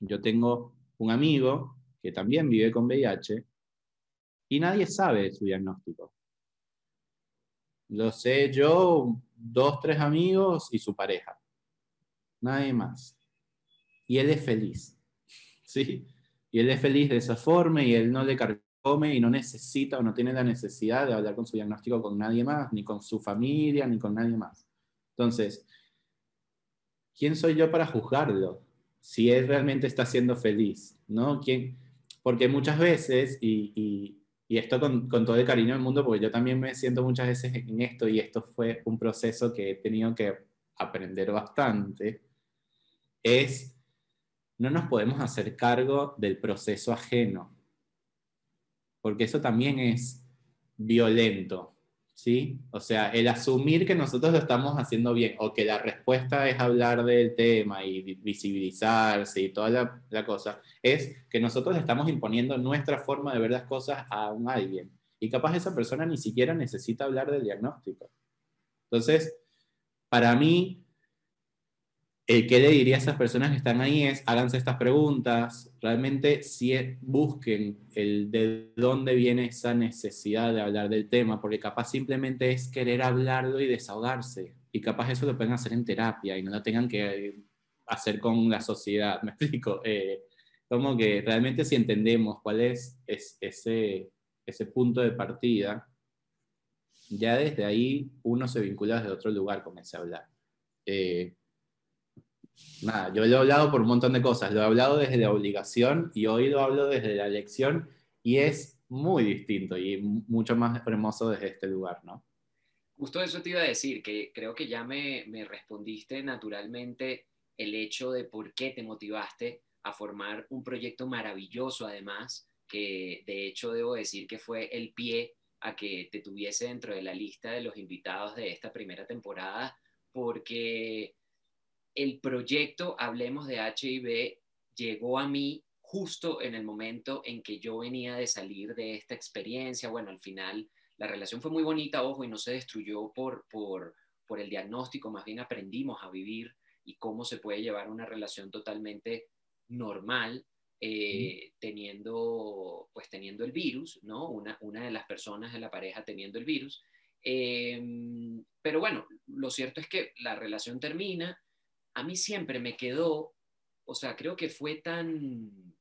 yo tengo un amigo que también vive con VIH y nadie sabe su diagnóstico. Lo sé yo, dos, tres amigos y su pareja. Nadie más. Y él es feliz. ¿Sí? Y él es feliz de esa forma y él no le carcome y no necesita o no tiene la necesidad de hablar con su diagnóstico con nadie más, ni con su familia, ni con nadie más. Entonces, ¿quién soy yo para juzgarlo? Si él realmente está siendo feliz, ¿no? Porque muchas veces, y esto con, con, todo el cariño del mundo, porque yo también me siento muchas veces en esto, y esto fue un proceso que he tenido que aprender bastante, es no nos podemos hacer cargo del proceso ajeno, porque eso también es violento, ¿sí? O sea, el asumir que nosotros lo estamos haciendo bien o que la respuesta es hablar del tema y visibilizarse y toda la, cosa, es que nosotros estamos imponiendo nuestra forma de ver las cosas a un alguien. Y capaz esa persona ni siquiera necesita hablar del diagnóstico. Entonces, para mí, el que le diría a esas personas que están ahí es, háganse estas preguntas, realmente si busquen el de dónde viene esa necesidad de hablar del tema, porque capaz simplemente es querer hablarlo y desahogarse, y capaz eso lo pueden hacer en terapia y no lo tengan que hacer con la sociedad, me explico. Eh, como que realmente si entendemos cuál es, ese, punto de partida, ya desde ahí uno se vincula desde otro lugar con ese hablar. Eh, nada, yo lo he hablado por un montón de cosas, lo he hablado desde la obligación y hoy lo hablo desde la elección y es muy distinto y mucho más hermoso desde este lugar, ¿no? Justo eso te iba a decir, que creo que ya me, me respondiste naturalmente el hecho de por qué te motivaste a formar un proyecto maravilloso además, que de hecho debo decir que fue el pie a que te tuviese dentro de la lista de los invitados de esta primera temporada, porque el proyecto Hablemos de HIV llegó a mí justo en el momento en que yo venía de salir de esta experiencia. Bueno, al final la relación fue muy bonita, ojo, y no se destruyó por, por, por el diagnóstico, más bien aprendimos a vivir y cómo se puede llevar una relación totalmente normal eh, teniendo, pues, teniendo el virus, ¿no? Una, una de las personas de la pareja teniendo el virus. Em, pero bueno, lo cierto es que la relación termina, a mí siempre me quedó, o sea, creo que fue tan,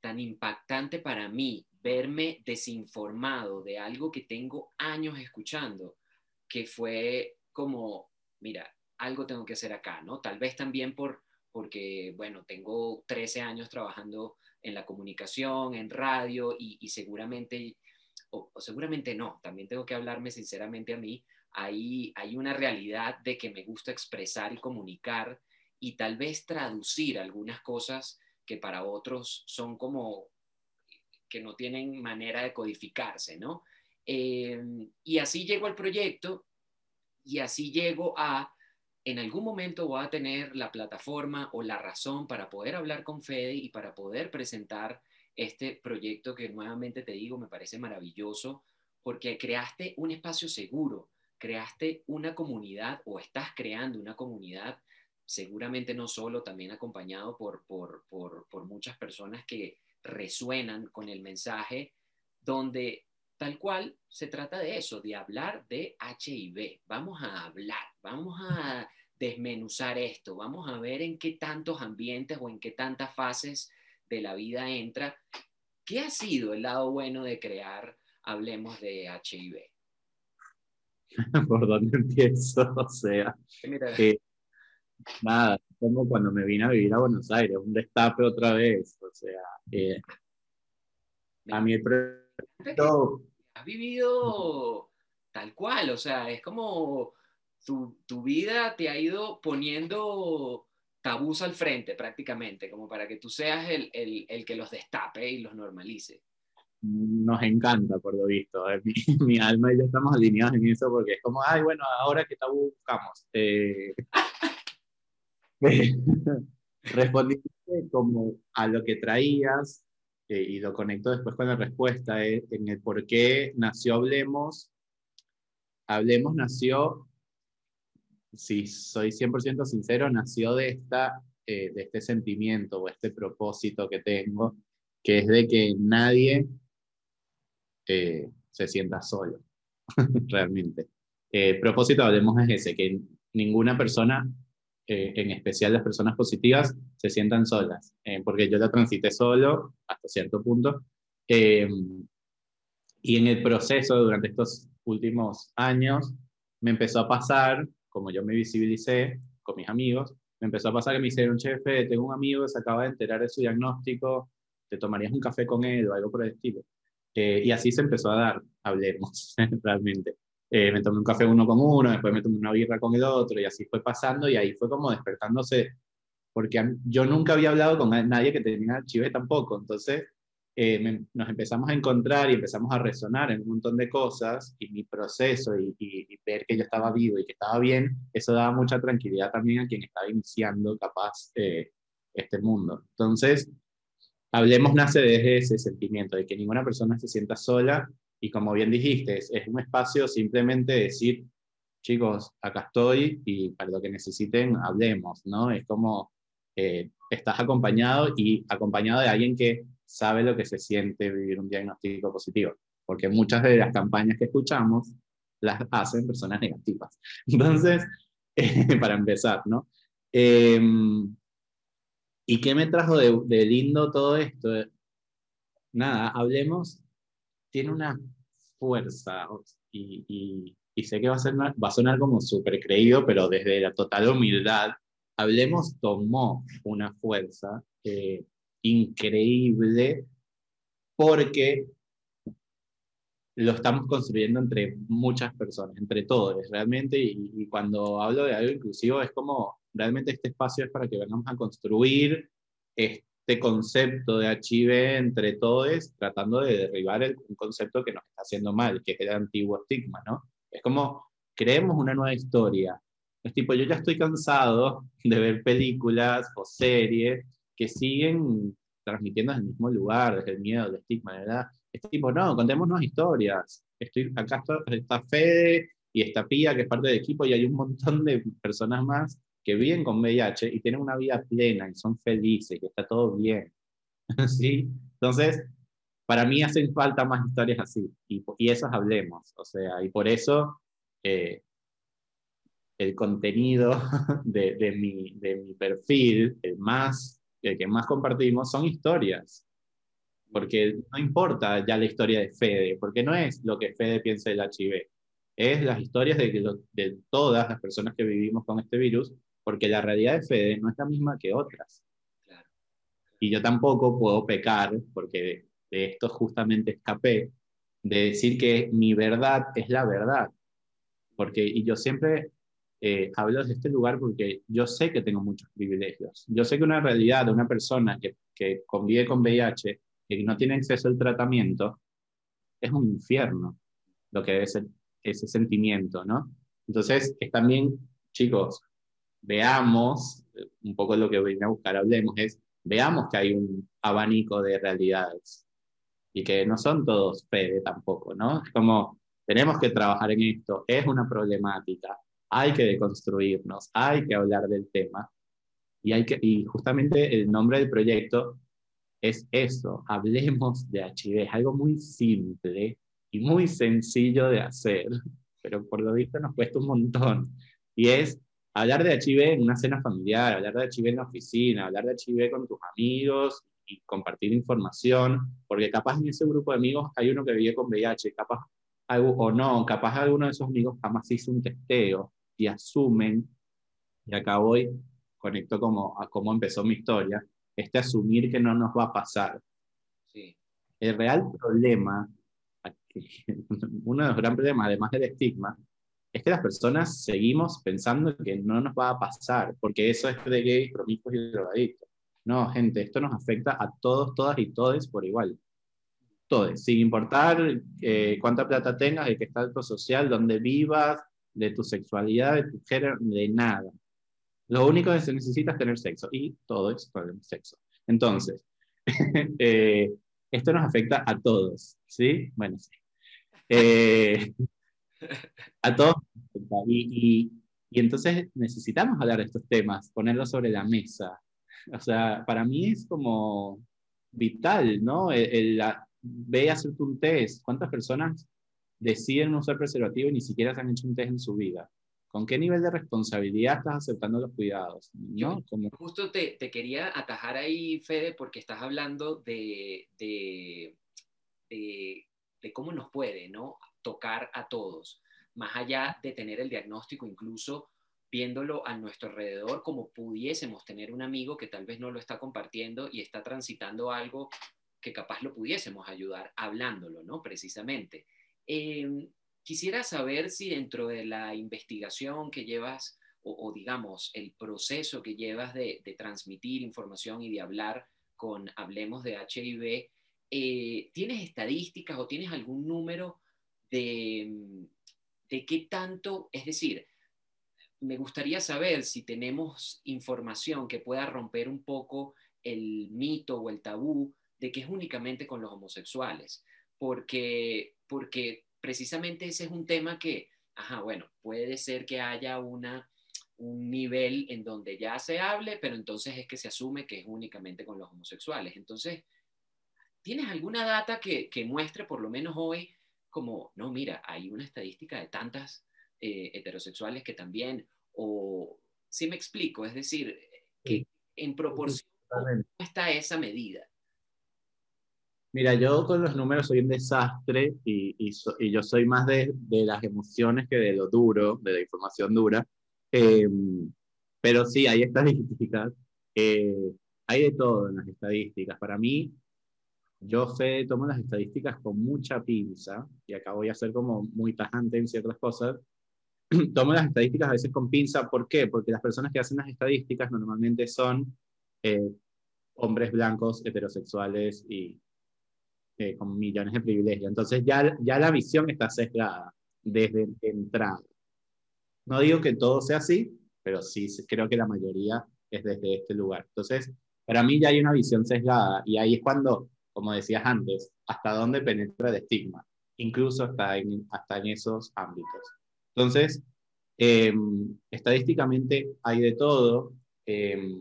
tan impactante para mí verme desinformado de algo que tengo años escuchando, que fue como, mira, algo tengo que hacer acá, ¿no? Tal vez también por, porque, bueno, tengo 13 años trabajando en la comunicación, en radio, y, seguramente, o, o, seguramente no, también tengo que hablarme sinceramente a mí, hay, una realidad de que me gusta expresar y comunicar y tal vez traducir algunas cosas que para otros son como que no tienen manera de codificarse, ¿no? Eh, y así llego al proyecto y así llego a, en algún momento voy a tener la plataforma o la razón para poder hablar con Fede y para poder presentar este proyecto que nuevamente te digo me parece maravilloso porque creaste un espacio seguro, creaste una comunidad o estás creando una comunidad, seguramente no solo, también acompañado por, por, muchas personas que resuenan con el mensaje, donde tal cual se trata de eso, de hablar de HIV. Vamos a hablar, vamos a desmenuzar esto, vamos a ver en qué tantos ambientes o en qué tantas fases de la vida entra. ¿Qué ha sido el lado bueno de crear Hablemos de HIV? por dónde empiezo, o sea, eh, nada, como cuando me vine a vivir a Buenos Aires, un destape otra vez, o sea, eh, a mí el proyecto... Has vivido tal cual, o sea, es como tu, tu vida te ha ido poniendo tabús al frente prácticamente, como para que tú seas el, el, el que los destape y los normalice nos encanta, por lo visto. Mi, alma y yo estamos alineados en eso porque es como, ay, bueno, ahora que tabú buscamos. Eh, respondiendo como a lo que traías eh, y lo conecto después con la respuesta eh, en el por qué nació Hablemos. Hablemos nació, si soy 100% sincero, nació de, esta, de este sentimiento o este propósito que tengo, que es de que nadie eh, se sienta solo, realmente. El propósito, hablemos, es ese, que ninguna persona, eh, en especial las personas positivas, se sientan solas, eh, porque yo la transité solo hasta cierto punto. y en el proceso, durante estos últimos años, me empezó a pasar, como yo me visibilicé con mis amigos, me empezó a pasar que me hicieron, chefe, tengo un amigo que se acaba de enterar de su diagnóstico, te tomarías un café con él o algo por el estilo. Eh, y así se empezó a dar, hablemos, realmente. Eh, me tomé un café uno con uno, después me tomé una birra con el otro, y así fue pasando, y ahí fue como despertándose, porque yo nunca había hablado con nadie que tenía HIV tampoco, entonces eh, nos empezamos a encontrar y empezamos a resonar en un montón de cosas, y mi proceso, y, ver que yo estaba vivo y que estaba bien, eso daba mucha tranquilidad también a quien estaba iniciando capaz este mundo. Entonces, Hablemos nace desde ese sentimiento de que ninguna persona se sienta sola y como bien dijiste, es, un espacio simplemente decir, chicos, acá estoy y para lo que necesiten, hablemos, ¿no? Es como eh, estás acompañado y acompañado de alguien que sabe lo que se siente vivir un diagnóstico positivo, porque muchas de las campañas que escuchamos las hacen personas negativas. Entonces, para empezar, ¿no? Em, ¿Y qué me trajo de, lindo todo esto? Nada, hablemos, tiene una fuerza y, sé que va a, sonar como súper creído, pero desde la total humildad, Hablemos tomó una fuerza eh, increíble porque lo estamos construyendo entre muchas personas, entre todos, realmente, y, y, cuando hablo de algo inclusivo es como realmente este espacio es para que vengamos a construir este concepto de HIV entre todos, tratando de derribar el, un concepto que nos está haciendo mal, que es el antiguo estigma, ¿no? Es como, creemos una nueva historia. Es tipo, yo ya estoy cansado de ver películas o series que siguen transmitiendo desde el mismo lugar, desde el miedo, el estigma, ¿verdad? Es tipo, no, contémonos historias. Estoy, acá está, está Fede y está Pía, que es parte del equipo, y hay un montón de personas más que viven con VIH y tienen una vida plena y son felices, que está todo bien. ¿Sí? Entonces, para mí hacen falta más historias así, y, y esas hablemos, o sea, y por eso eh, el contenido de, de, mi, de, mi, perfil, el, más, el que más compartimos, son historias. Porque no importa ya la historia de Fede, porque no es lo que Fede piensa del HIV, es las historias de, de todas las personas que vivimos con este virus porque la realidad de Fede no es la misma que otras. Y yo tampoco puedo pecar, porque de, esto justamente escapé, de decir que mi verdad es la verdad. Porque, y yo siempre eh, hablo de este lugar porque yo sé que tengo muchos privilegios. Yo sé que una realidad de una persona que, que convive con VIH y que no tiene acceso al tratamiento es un infierno lo que es ese sentimiento, ¿no? Entonces, es también, chicos, veamos, un poco lo que voy a buscar, hablemos, es veamos que hay un abanico de realidades y que no son todos Fede tampoco, ¿no? Es como, tenemos que trabajar en esto, es una problemática, hay que deconstruirnos, hay que hablar del tema y, hay que, y justamente el nombre del proyecto es eso, hablemos de HIV, es algo muy simple y muy sencillo de hacer, pero por lo visto nos cuesta un montón. Y es hablar de HIV en una cena familiar, hablar de HIV en la oficina, hablar de HIV con tus amigos y compartir información, porque capaz en ese grupo de amigos hay uno que vive con VIH, capaz o no, capaz alguno de esos amigos jamás hizo un testeo y asumen, y acá voy, conecto como a cómo empezó mi historia, este asumir que no nos va a pasar. Sí. El real problema, uno de los grandes problemas, además del estigma, es que las personas seguimos pensando que no nos va a pasar, porque eso es de gays, promiscuos y drogadictos. No, gente, esto nos afecta a todos, todas y todos por igual. Todos, sin importar eh, cuánta plata tengas, de qué estatus social, dónde vivas, de tu sexualidad, de tu género, de nada. Lo único que se necesita es tener sexo y todo es sexo. Entonces, eh, esto nos afecta a todos, ¿sí? Bueno, sí. Eh, a todos. Y, y, entonces necesitamos hablar de estos temas, ponerlos sobre la mesa. O sea, para mí es como vital, ¿no? El, ve a hacerte un test. ¿Cuántas personas deciden no usar preservativo y ni siquiera se han hecho un test en su vida? ¿Con qué nivel de responsabilidad estás aceptando los cuidados? ¿no? Como... Justo te, te, quería atajar ahí, Fede, porque estás hablando de, de, de, de cómo nos puede, ¿no? Tocar a todos, más allá de tener el diagnóstico, incluso viéndolo a nuestro alrededor como pudiésemos tener un amigo que tal vez no lo está compartiendo y está transitando algo que capaz lo pudiésemos ayudar hablándolo, ¿no? Precisamente. Em, quisiera saber si dentro de la investigación que llevas, o, digamos, el proceso que llevas de, transmitir información y de hablar con Hablemos de HIV, eh, ¿tienes estadísticas o tienes algún número de, de qué tanto, es decir, me gustaría saber si tenemos información que pueda romper un poco el mito o el tabú de que es únicamente con los homosexuales, porque, porque precisamente ese es un tema que, ajá, bueno, puede ser que haya una, un nivel en donde ya se hable, pero entonces es que se asume que es únicamente con los homosexuales. Entonces, ¿tienes alguna data que, que muestre, por lo menos hoy, como, no, mira, hay una estadística de tantas eh, heterosexuales que también, o si me explico, es decir, que en proporción está esa medida. Mira, yo con los números soy un desastre y, y, yo soy más de, de, las emociones que de lo duro, de la información dura. Em, pero sí, hay estadísticas. Eh, hay de todo en las estadísticas. Para mí, yo sé, tomo las estadísticas con mucha pinza, y acá voy a ser como muy tajante en ciertas cosas, tomo las estadísticas a veces con pinza, ¿por qué? Porque las personas que hacen las estadísticas normalmente son eh, hombres blancos, heterosexuales y eh, con millones de privilegios. Entonces ya, ya la visión está sesgada desde entrada. No digo que todo sea así, pero sí creo que la mayoría es desde este lugar. Entonces, para mí ya hay una visión sesgada y ahí es cuando, como decías antes, hasta dónde penetra el estigma, incluso hasta en, esos ámbitos. Entonces, em, estadísticamente hay de todo. Eh,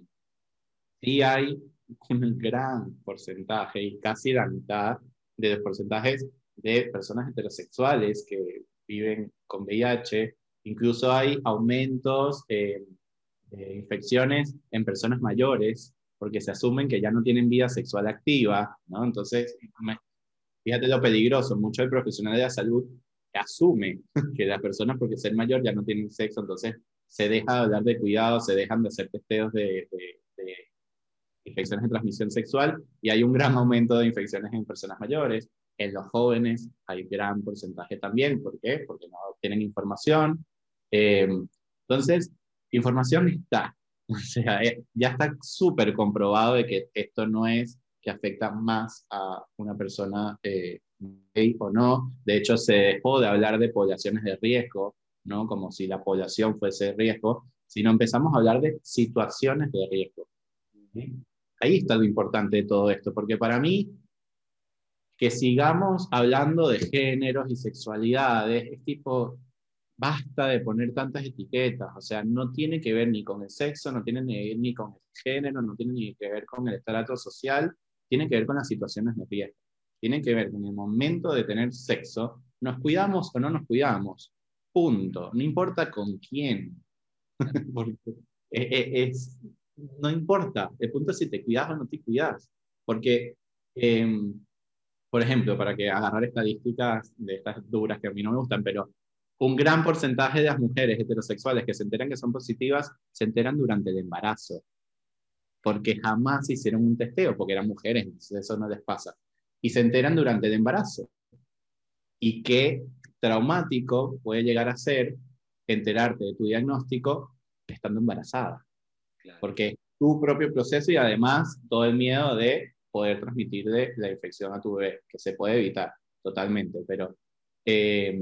sí hay un gran porcentaje, y casi la mitad de los porcentajes de personas heterosexuales que viven con VIH. Incluso hay aumentos de infecciones en personas mayores porque se asumen que ya no tienen vida sexual activa, ¿no? Entonces, fíjate lo peligroso, mucho el profesional de la salud asume que las personas porque ser mayor ya no tienen sexo, entonces se deja de hablar de cuidado, se dejan de hacer testeos de, de, infecciones de transmisión sexual y hay un gran aumento de infecciones en personas mayores. En los jóvenes hay gran porcentaje también. ¿Por qué? Porque no tienen información. Eh, entonces, información está. O sea, eh, ya está súper comprobado de que esto no es que afecta más a una persona eh, o no. De hecho, se dejó de hablar de poblaciones de riesgo, ¿no? Como si la población fuese de riesgo, sino empezamos a hablar de situaciones de riesgo. Ahí está lo importante de todo esto, porque para mí, que sigamos hablando de géneros y sexualidades, es tipo, basta de poner tantas etiquetas, o sea, no tiene que ver ni con el sexo, no tiene ni con el género, no tiene ni que ver con el estrato social, tiene que ver con las situaciones de riesgo tiene que ver con el momento de tener sexo, nos cuidamos o no nos cuidamos. Punto. No importa con quién. es, no importa. El punto es si te cuidas o no te cuidas. Porque, em, por ejemplo, para que agarrar estadísticas de estas duras que a mí no me gustan, pero un gran porcentaje de las mujeres heterosexuales que se enteran que son positivas se enteran durante el embarazo. Porque jamás hicieron un testeo, porque eran mujeres, eso no les pasa y se enteran durante el embarazo. Y qué traumático puede llegar a ser enterarte de tu diagnóstico estando embarazada. Porque tu propio proceso y además todo el miedo de poder transmitirle la infección a tu bebé, que se puede evitar totalmente, pero eh,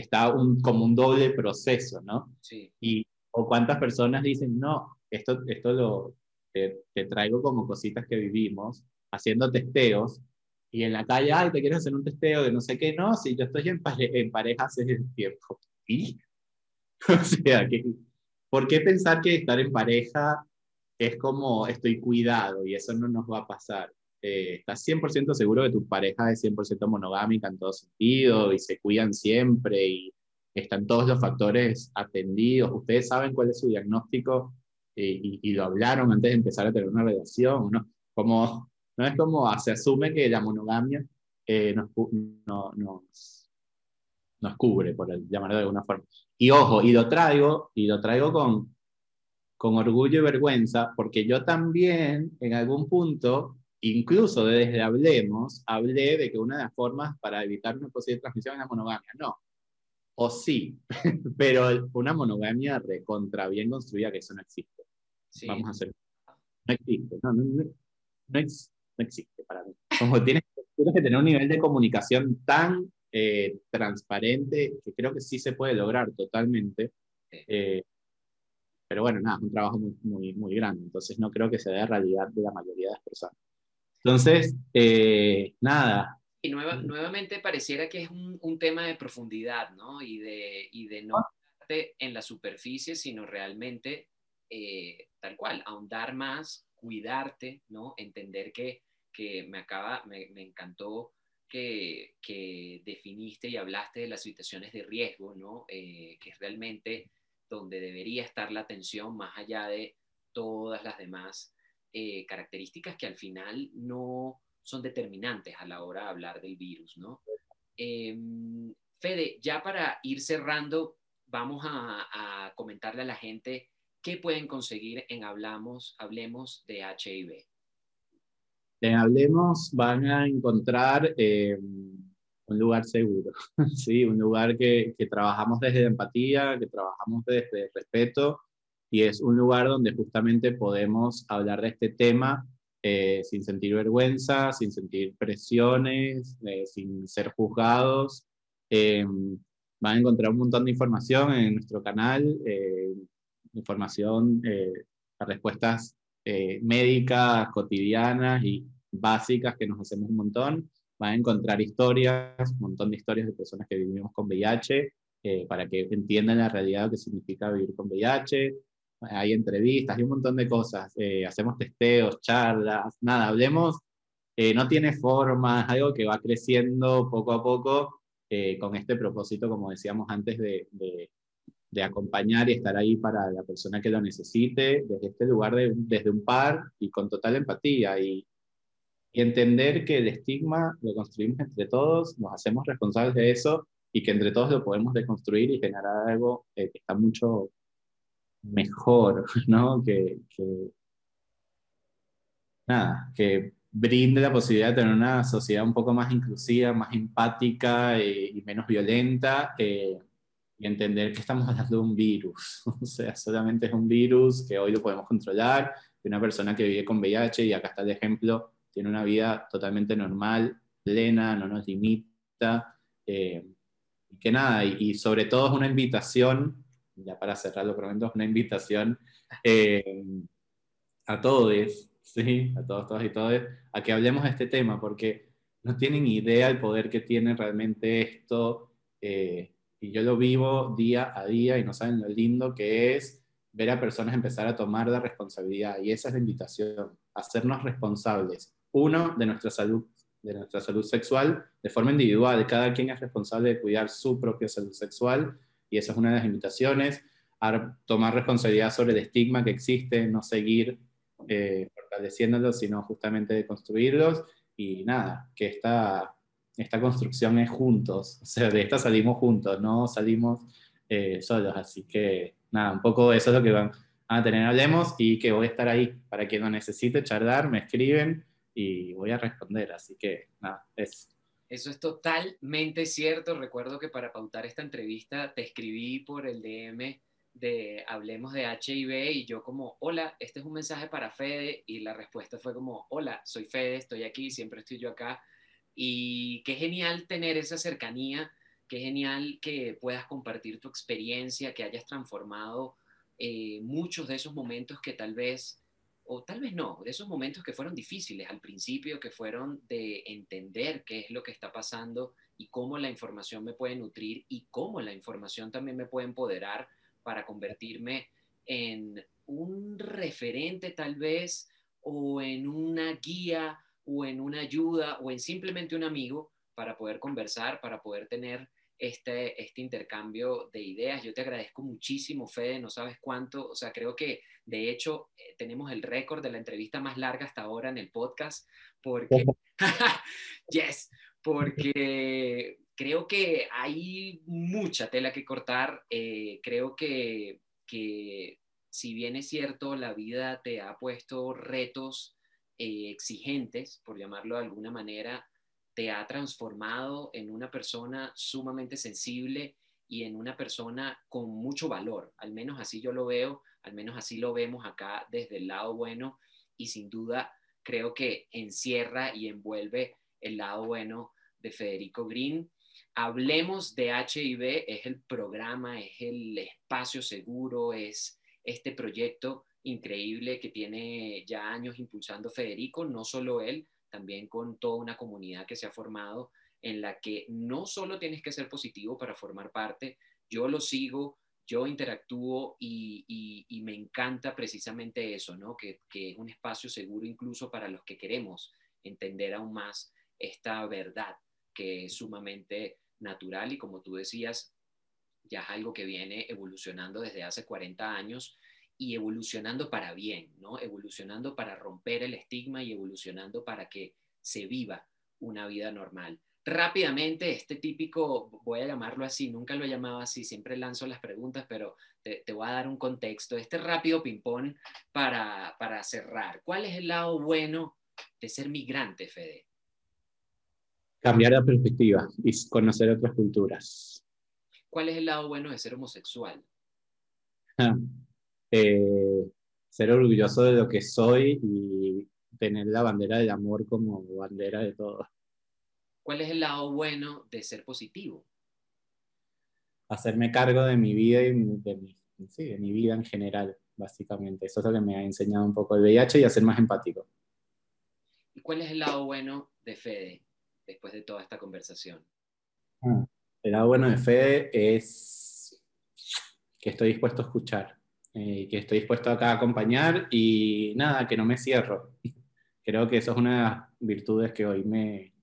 está un, como un doble proceso, ¿no? Sí. Y, o cuántas personas dicen, no, esto, esto lo, te, te traigo como cositas que vivimos, haciendo testeos, y en la calle, ay, te quieres hacer un testeo de no sé qué, no, si yo estoy en, en pareja hace tiempo. ¿Y? o sea, ¿por qué pensar que estar en pareja es como estoy cuidado y eso no nos va a pasar? Eh, estás 100% seguro que tu pareja es 100% monogámica en todo sentido y se cuidan siempre y están todos los factores atendidos. Ustedes saben cuál es su diagnóstico eh, y, y, lo hablaron antes de empezar a tener una relación, ¿no? Como no es como, se asume que la monogamia eh, nos, nos cubre, por llamarlo de alguna forma. Y ojo, y lo traigo, y lo traigo con, con orgullo y vergüenza, porque yo también en algún punto, incluso desde Hablemos, hablé de que una de las formas para evitar una posible transmisión es la monogamia. No, o sí, pero una monogamia recontra bien construida, que eso no existe. Vamos a hacer. No existe, no, no, no, no, existe para mí. Como tienes, tienes que tener un nivel de comunicación tan eh, transparente, que creo que sí se puede lograr totalmente. Eh, pero bueno, nada, es un trabajo muy, muy, muy grande, entonces no creo que se dé realidad de la mayoría de las personas. Entonces, eh, nada. Y nuevamente pareciera que es un, un, tema de profundidad, ¿no? Y de, y de no en la superficie, sino realmente tal cual, ahondar más, cuidarte, ¿no? Entender que, que me acaba, me, me encantó que, definiste y hablaste de las situaciones de riesgo, ¿no? Eh, que es realmente donde debería estar la atención más allá de todas las demás eh, características que al final no son determinantes a la hora de hablar del virus, ¿no? Em, Fede, ya para ir cerrando, vamos a, comentarle a la gente qué pueden conseguir en Hablamos, Hablemos de HIV. En Hablemos van a encontrar eh, un lugar seguro, ¿sí? un lugar que, que, trabajamos desde empatía, que trabajamos desde respeto y es un lugar donde justamente podemos hablar de este tema eh, sin sentir vergüenza, sin sentir presiones, eh, sin ser juzgados. van a encontrar un montón de información en nuestro canal, información, respuestas eh, médicas, cotidianas y básicas que nos hacemos un montón. Van a encontrar historias, un montón de historias de personas que vivimos con VIH, eh, para que entiendan la realidad que significa vivir con VIH. Hay entrevistas, hay un montón de cosas. Eh, hacemos testeos, charlas, nada, hablemos. no tiene forma, es algo que va creciendo poco a poco con este propósito, como decíamos antes, de de acompañar y estar ahí para la persona que lo necesite, desde este lugar, de, desde un par y con total empatía y, y, entender que el estigma lo construimos entre todos, nos hacemos responsables de eso y que entre todos lo podemos deconstruir y generar algo eh, que está mucho mejor, ¿no? Que, que, nada, que brinde la posibilidad de tener una sociedad un poco más inclusiva, más empática eh, y menos violenta. Eh, y entender que estamos hablando de un virus. O sea, solamente es un virus que hoy lo podemos controlar, de una persona que vive con VIH y acá está el ejemplo, tiene una vida totalmente normal, plena, no nos limita. Eh, y que nada, y, sobre todo es una invitación, ya para cerrar lo prometo, una invitación eh, a todos, ¿sí? a todos, todas y todos, a que hablemos de este tema, porque no tienen idea el poder que tiene realmente esto. Eh, y yo lo vivo día a día y no saben lo lindo que es ver a personas empezar a tomar la responsabilidad. Y esa es la invitación, hacernos responsables. Uno, de nuestra salud, de nuestra salud sexual, de forma individual. Cada quien es responsable de cuidar su propia salud sexual. Y esa es una de las invitaciones. A tomar responsabilidad sobre el estigma que existe, no seguir eh, fortaleciéndolos, sino justamente de construirlos. Y nada, que esta esta construcción es juntos, o sea, de esta salimos juntos, no salimos eh, solos, así que nada, un poco eso es lo que van a tener, hablemos y que voy a estar ahí para quien lo necesite charlar, me escriben y voy a responder, así que nada, es... Eso es totalmente cierto. Recuerdo que para pautar esta entrevista te escribí por el DM de Hablemos de HIV y yo como, hola, este es un mensaje para Fede y la respuesta fue como, hola, soy Fede, estoy aquí, siempre estoy yo acá y qué genial tener esa cercanía, qué genial que puedas compartir tu experiencia, que hayas transformado eh, muchos de esos momentos que tal vez, o tal vez no, de esos momentos que fueron difíciles al principio, que fueron de entender qué es lo que está pasando y cómo la información me puede nutrir y cómo la información también me puede empoderar para convertirme en un referente tal vez o en una guía o en una ayuda o en simplemente un amigo para poder conversar, para poder tener este, este intercambio de ideas. Yo te agradezco muchísimo, Fede, no sabes cuánto, o sea, creo que de hecho eh, tenemos el récord de la entrevista más larga hasta ahora en el podcast, porque, yes, porque creo que hay mucha tela que cortar. Eh, creo que, que, si bien es cierto, la vida te ha puesto retos eh, exigentes, por llamarlo de alguna manera, te ha transformado en una persona sumamente sensible y en una persona con mucho valor. Al menos así yo lo veo, al menos así lo vemos acá desde el lado bueno y sin duda creo que encierra y envuelve el lado bueno de Federico Green. Hablemos de HIV, es el programa, es el espacio seguro, es este proyecto increíble que tiene ya años impulsando Federico, no solo él, también con toda una comunidad que se ha formado en la que no solo tienes que ser positivo para formar parte, yo lo sigo, yo interactúo y, me encanta precisamente eso, ¿no? Que, que, es un espacio seguro incluso para los que queremos entender aún más esta verdad que es sumamente natural y como tú decías, ya es algo que viene evolucionando desde hace 40 años y evolucionando para bien, ¿no? Evolucionando para romper el estigma y evolucionando para que se viva una vida normal. Rápidamente, este típico, voy a llamarlo así, nunca lo he llamado así, siempre lanzo las preguntas, pero te, voy a dar un contexto. Este rápido ping-pong para, para cerrar. ¿Cuál es el lado bueno de ser migrante, Fede? Cambiar la perspectiva y conocer otras culturas. ¿Cuál es el lado bueno de ser homosexual? Eh, ser orgulloso de lo que soy y tener la bandera del amor como bandera de todo. ¿Cuál es el lado bueno de ser positivo? Hacerme cargo de mi vida y de mi, de mi vida en general, básicamente. Eso es lo que me ha enseñado un poco el VIH y a ser más empático. ¿Y cuál es el lado bueno de Fede después de toda esta conversación? Ah, el lado bueno de Fede es que estoy dispuesto a escuchar eh, que estoy dispuesto acá a acompañar y nada, que no me cierro. Creo que eso es una de las virtudes que hoy me,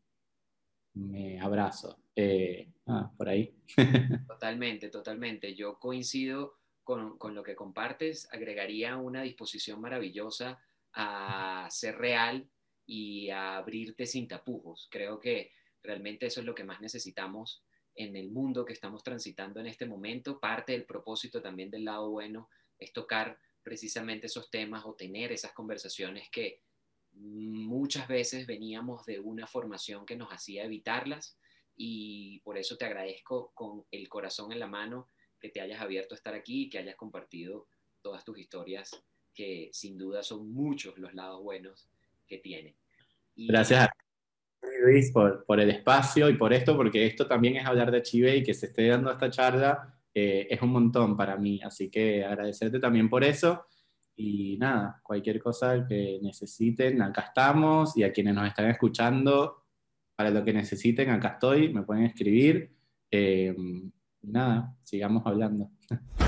me abrazo. Eh, por ahí. Totalmente, totalmente. Yo coincido con, con, lo que compartes, agregaría una disposición maravillosa a ser real y a abrirte sin tapujos. Creo que realmente eso es lo que más necesitamos en el mundo que estamos transitando en este momento. Parte del propósito también del lado bueno es tocar precisamente esos temas o tener esas conversaciones que muchas veces veníamos de una formación que nos hacía evitarlas y por eso te agradezco con el corazón en la mano que te hayas abierto a estar aquí y que hayas compartido todas tus historias que sin duda son muchos los lados buenos que tiene. Gracias Luis por, por, el espacio y por esto, porque esto también es hablar de Chive y que se esté dando esta charla eh, es un montón para mí. Así que agradecerte también por eso. Y nada, cualquier cosa que necesiten, acá estamos. Y a quienes nos están escuchando, para lo que necesiten, acá estoy, me pueden escribir. Eh, nada, sigamos hablando.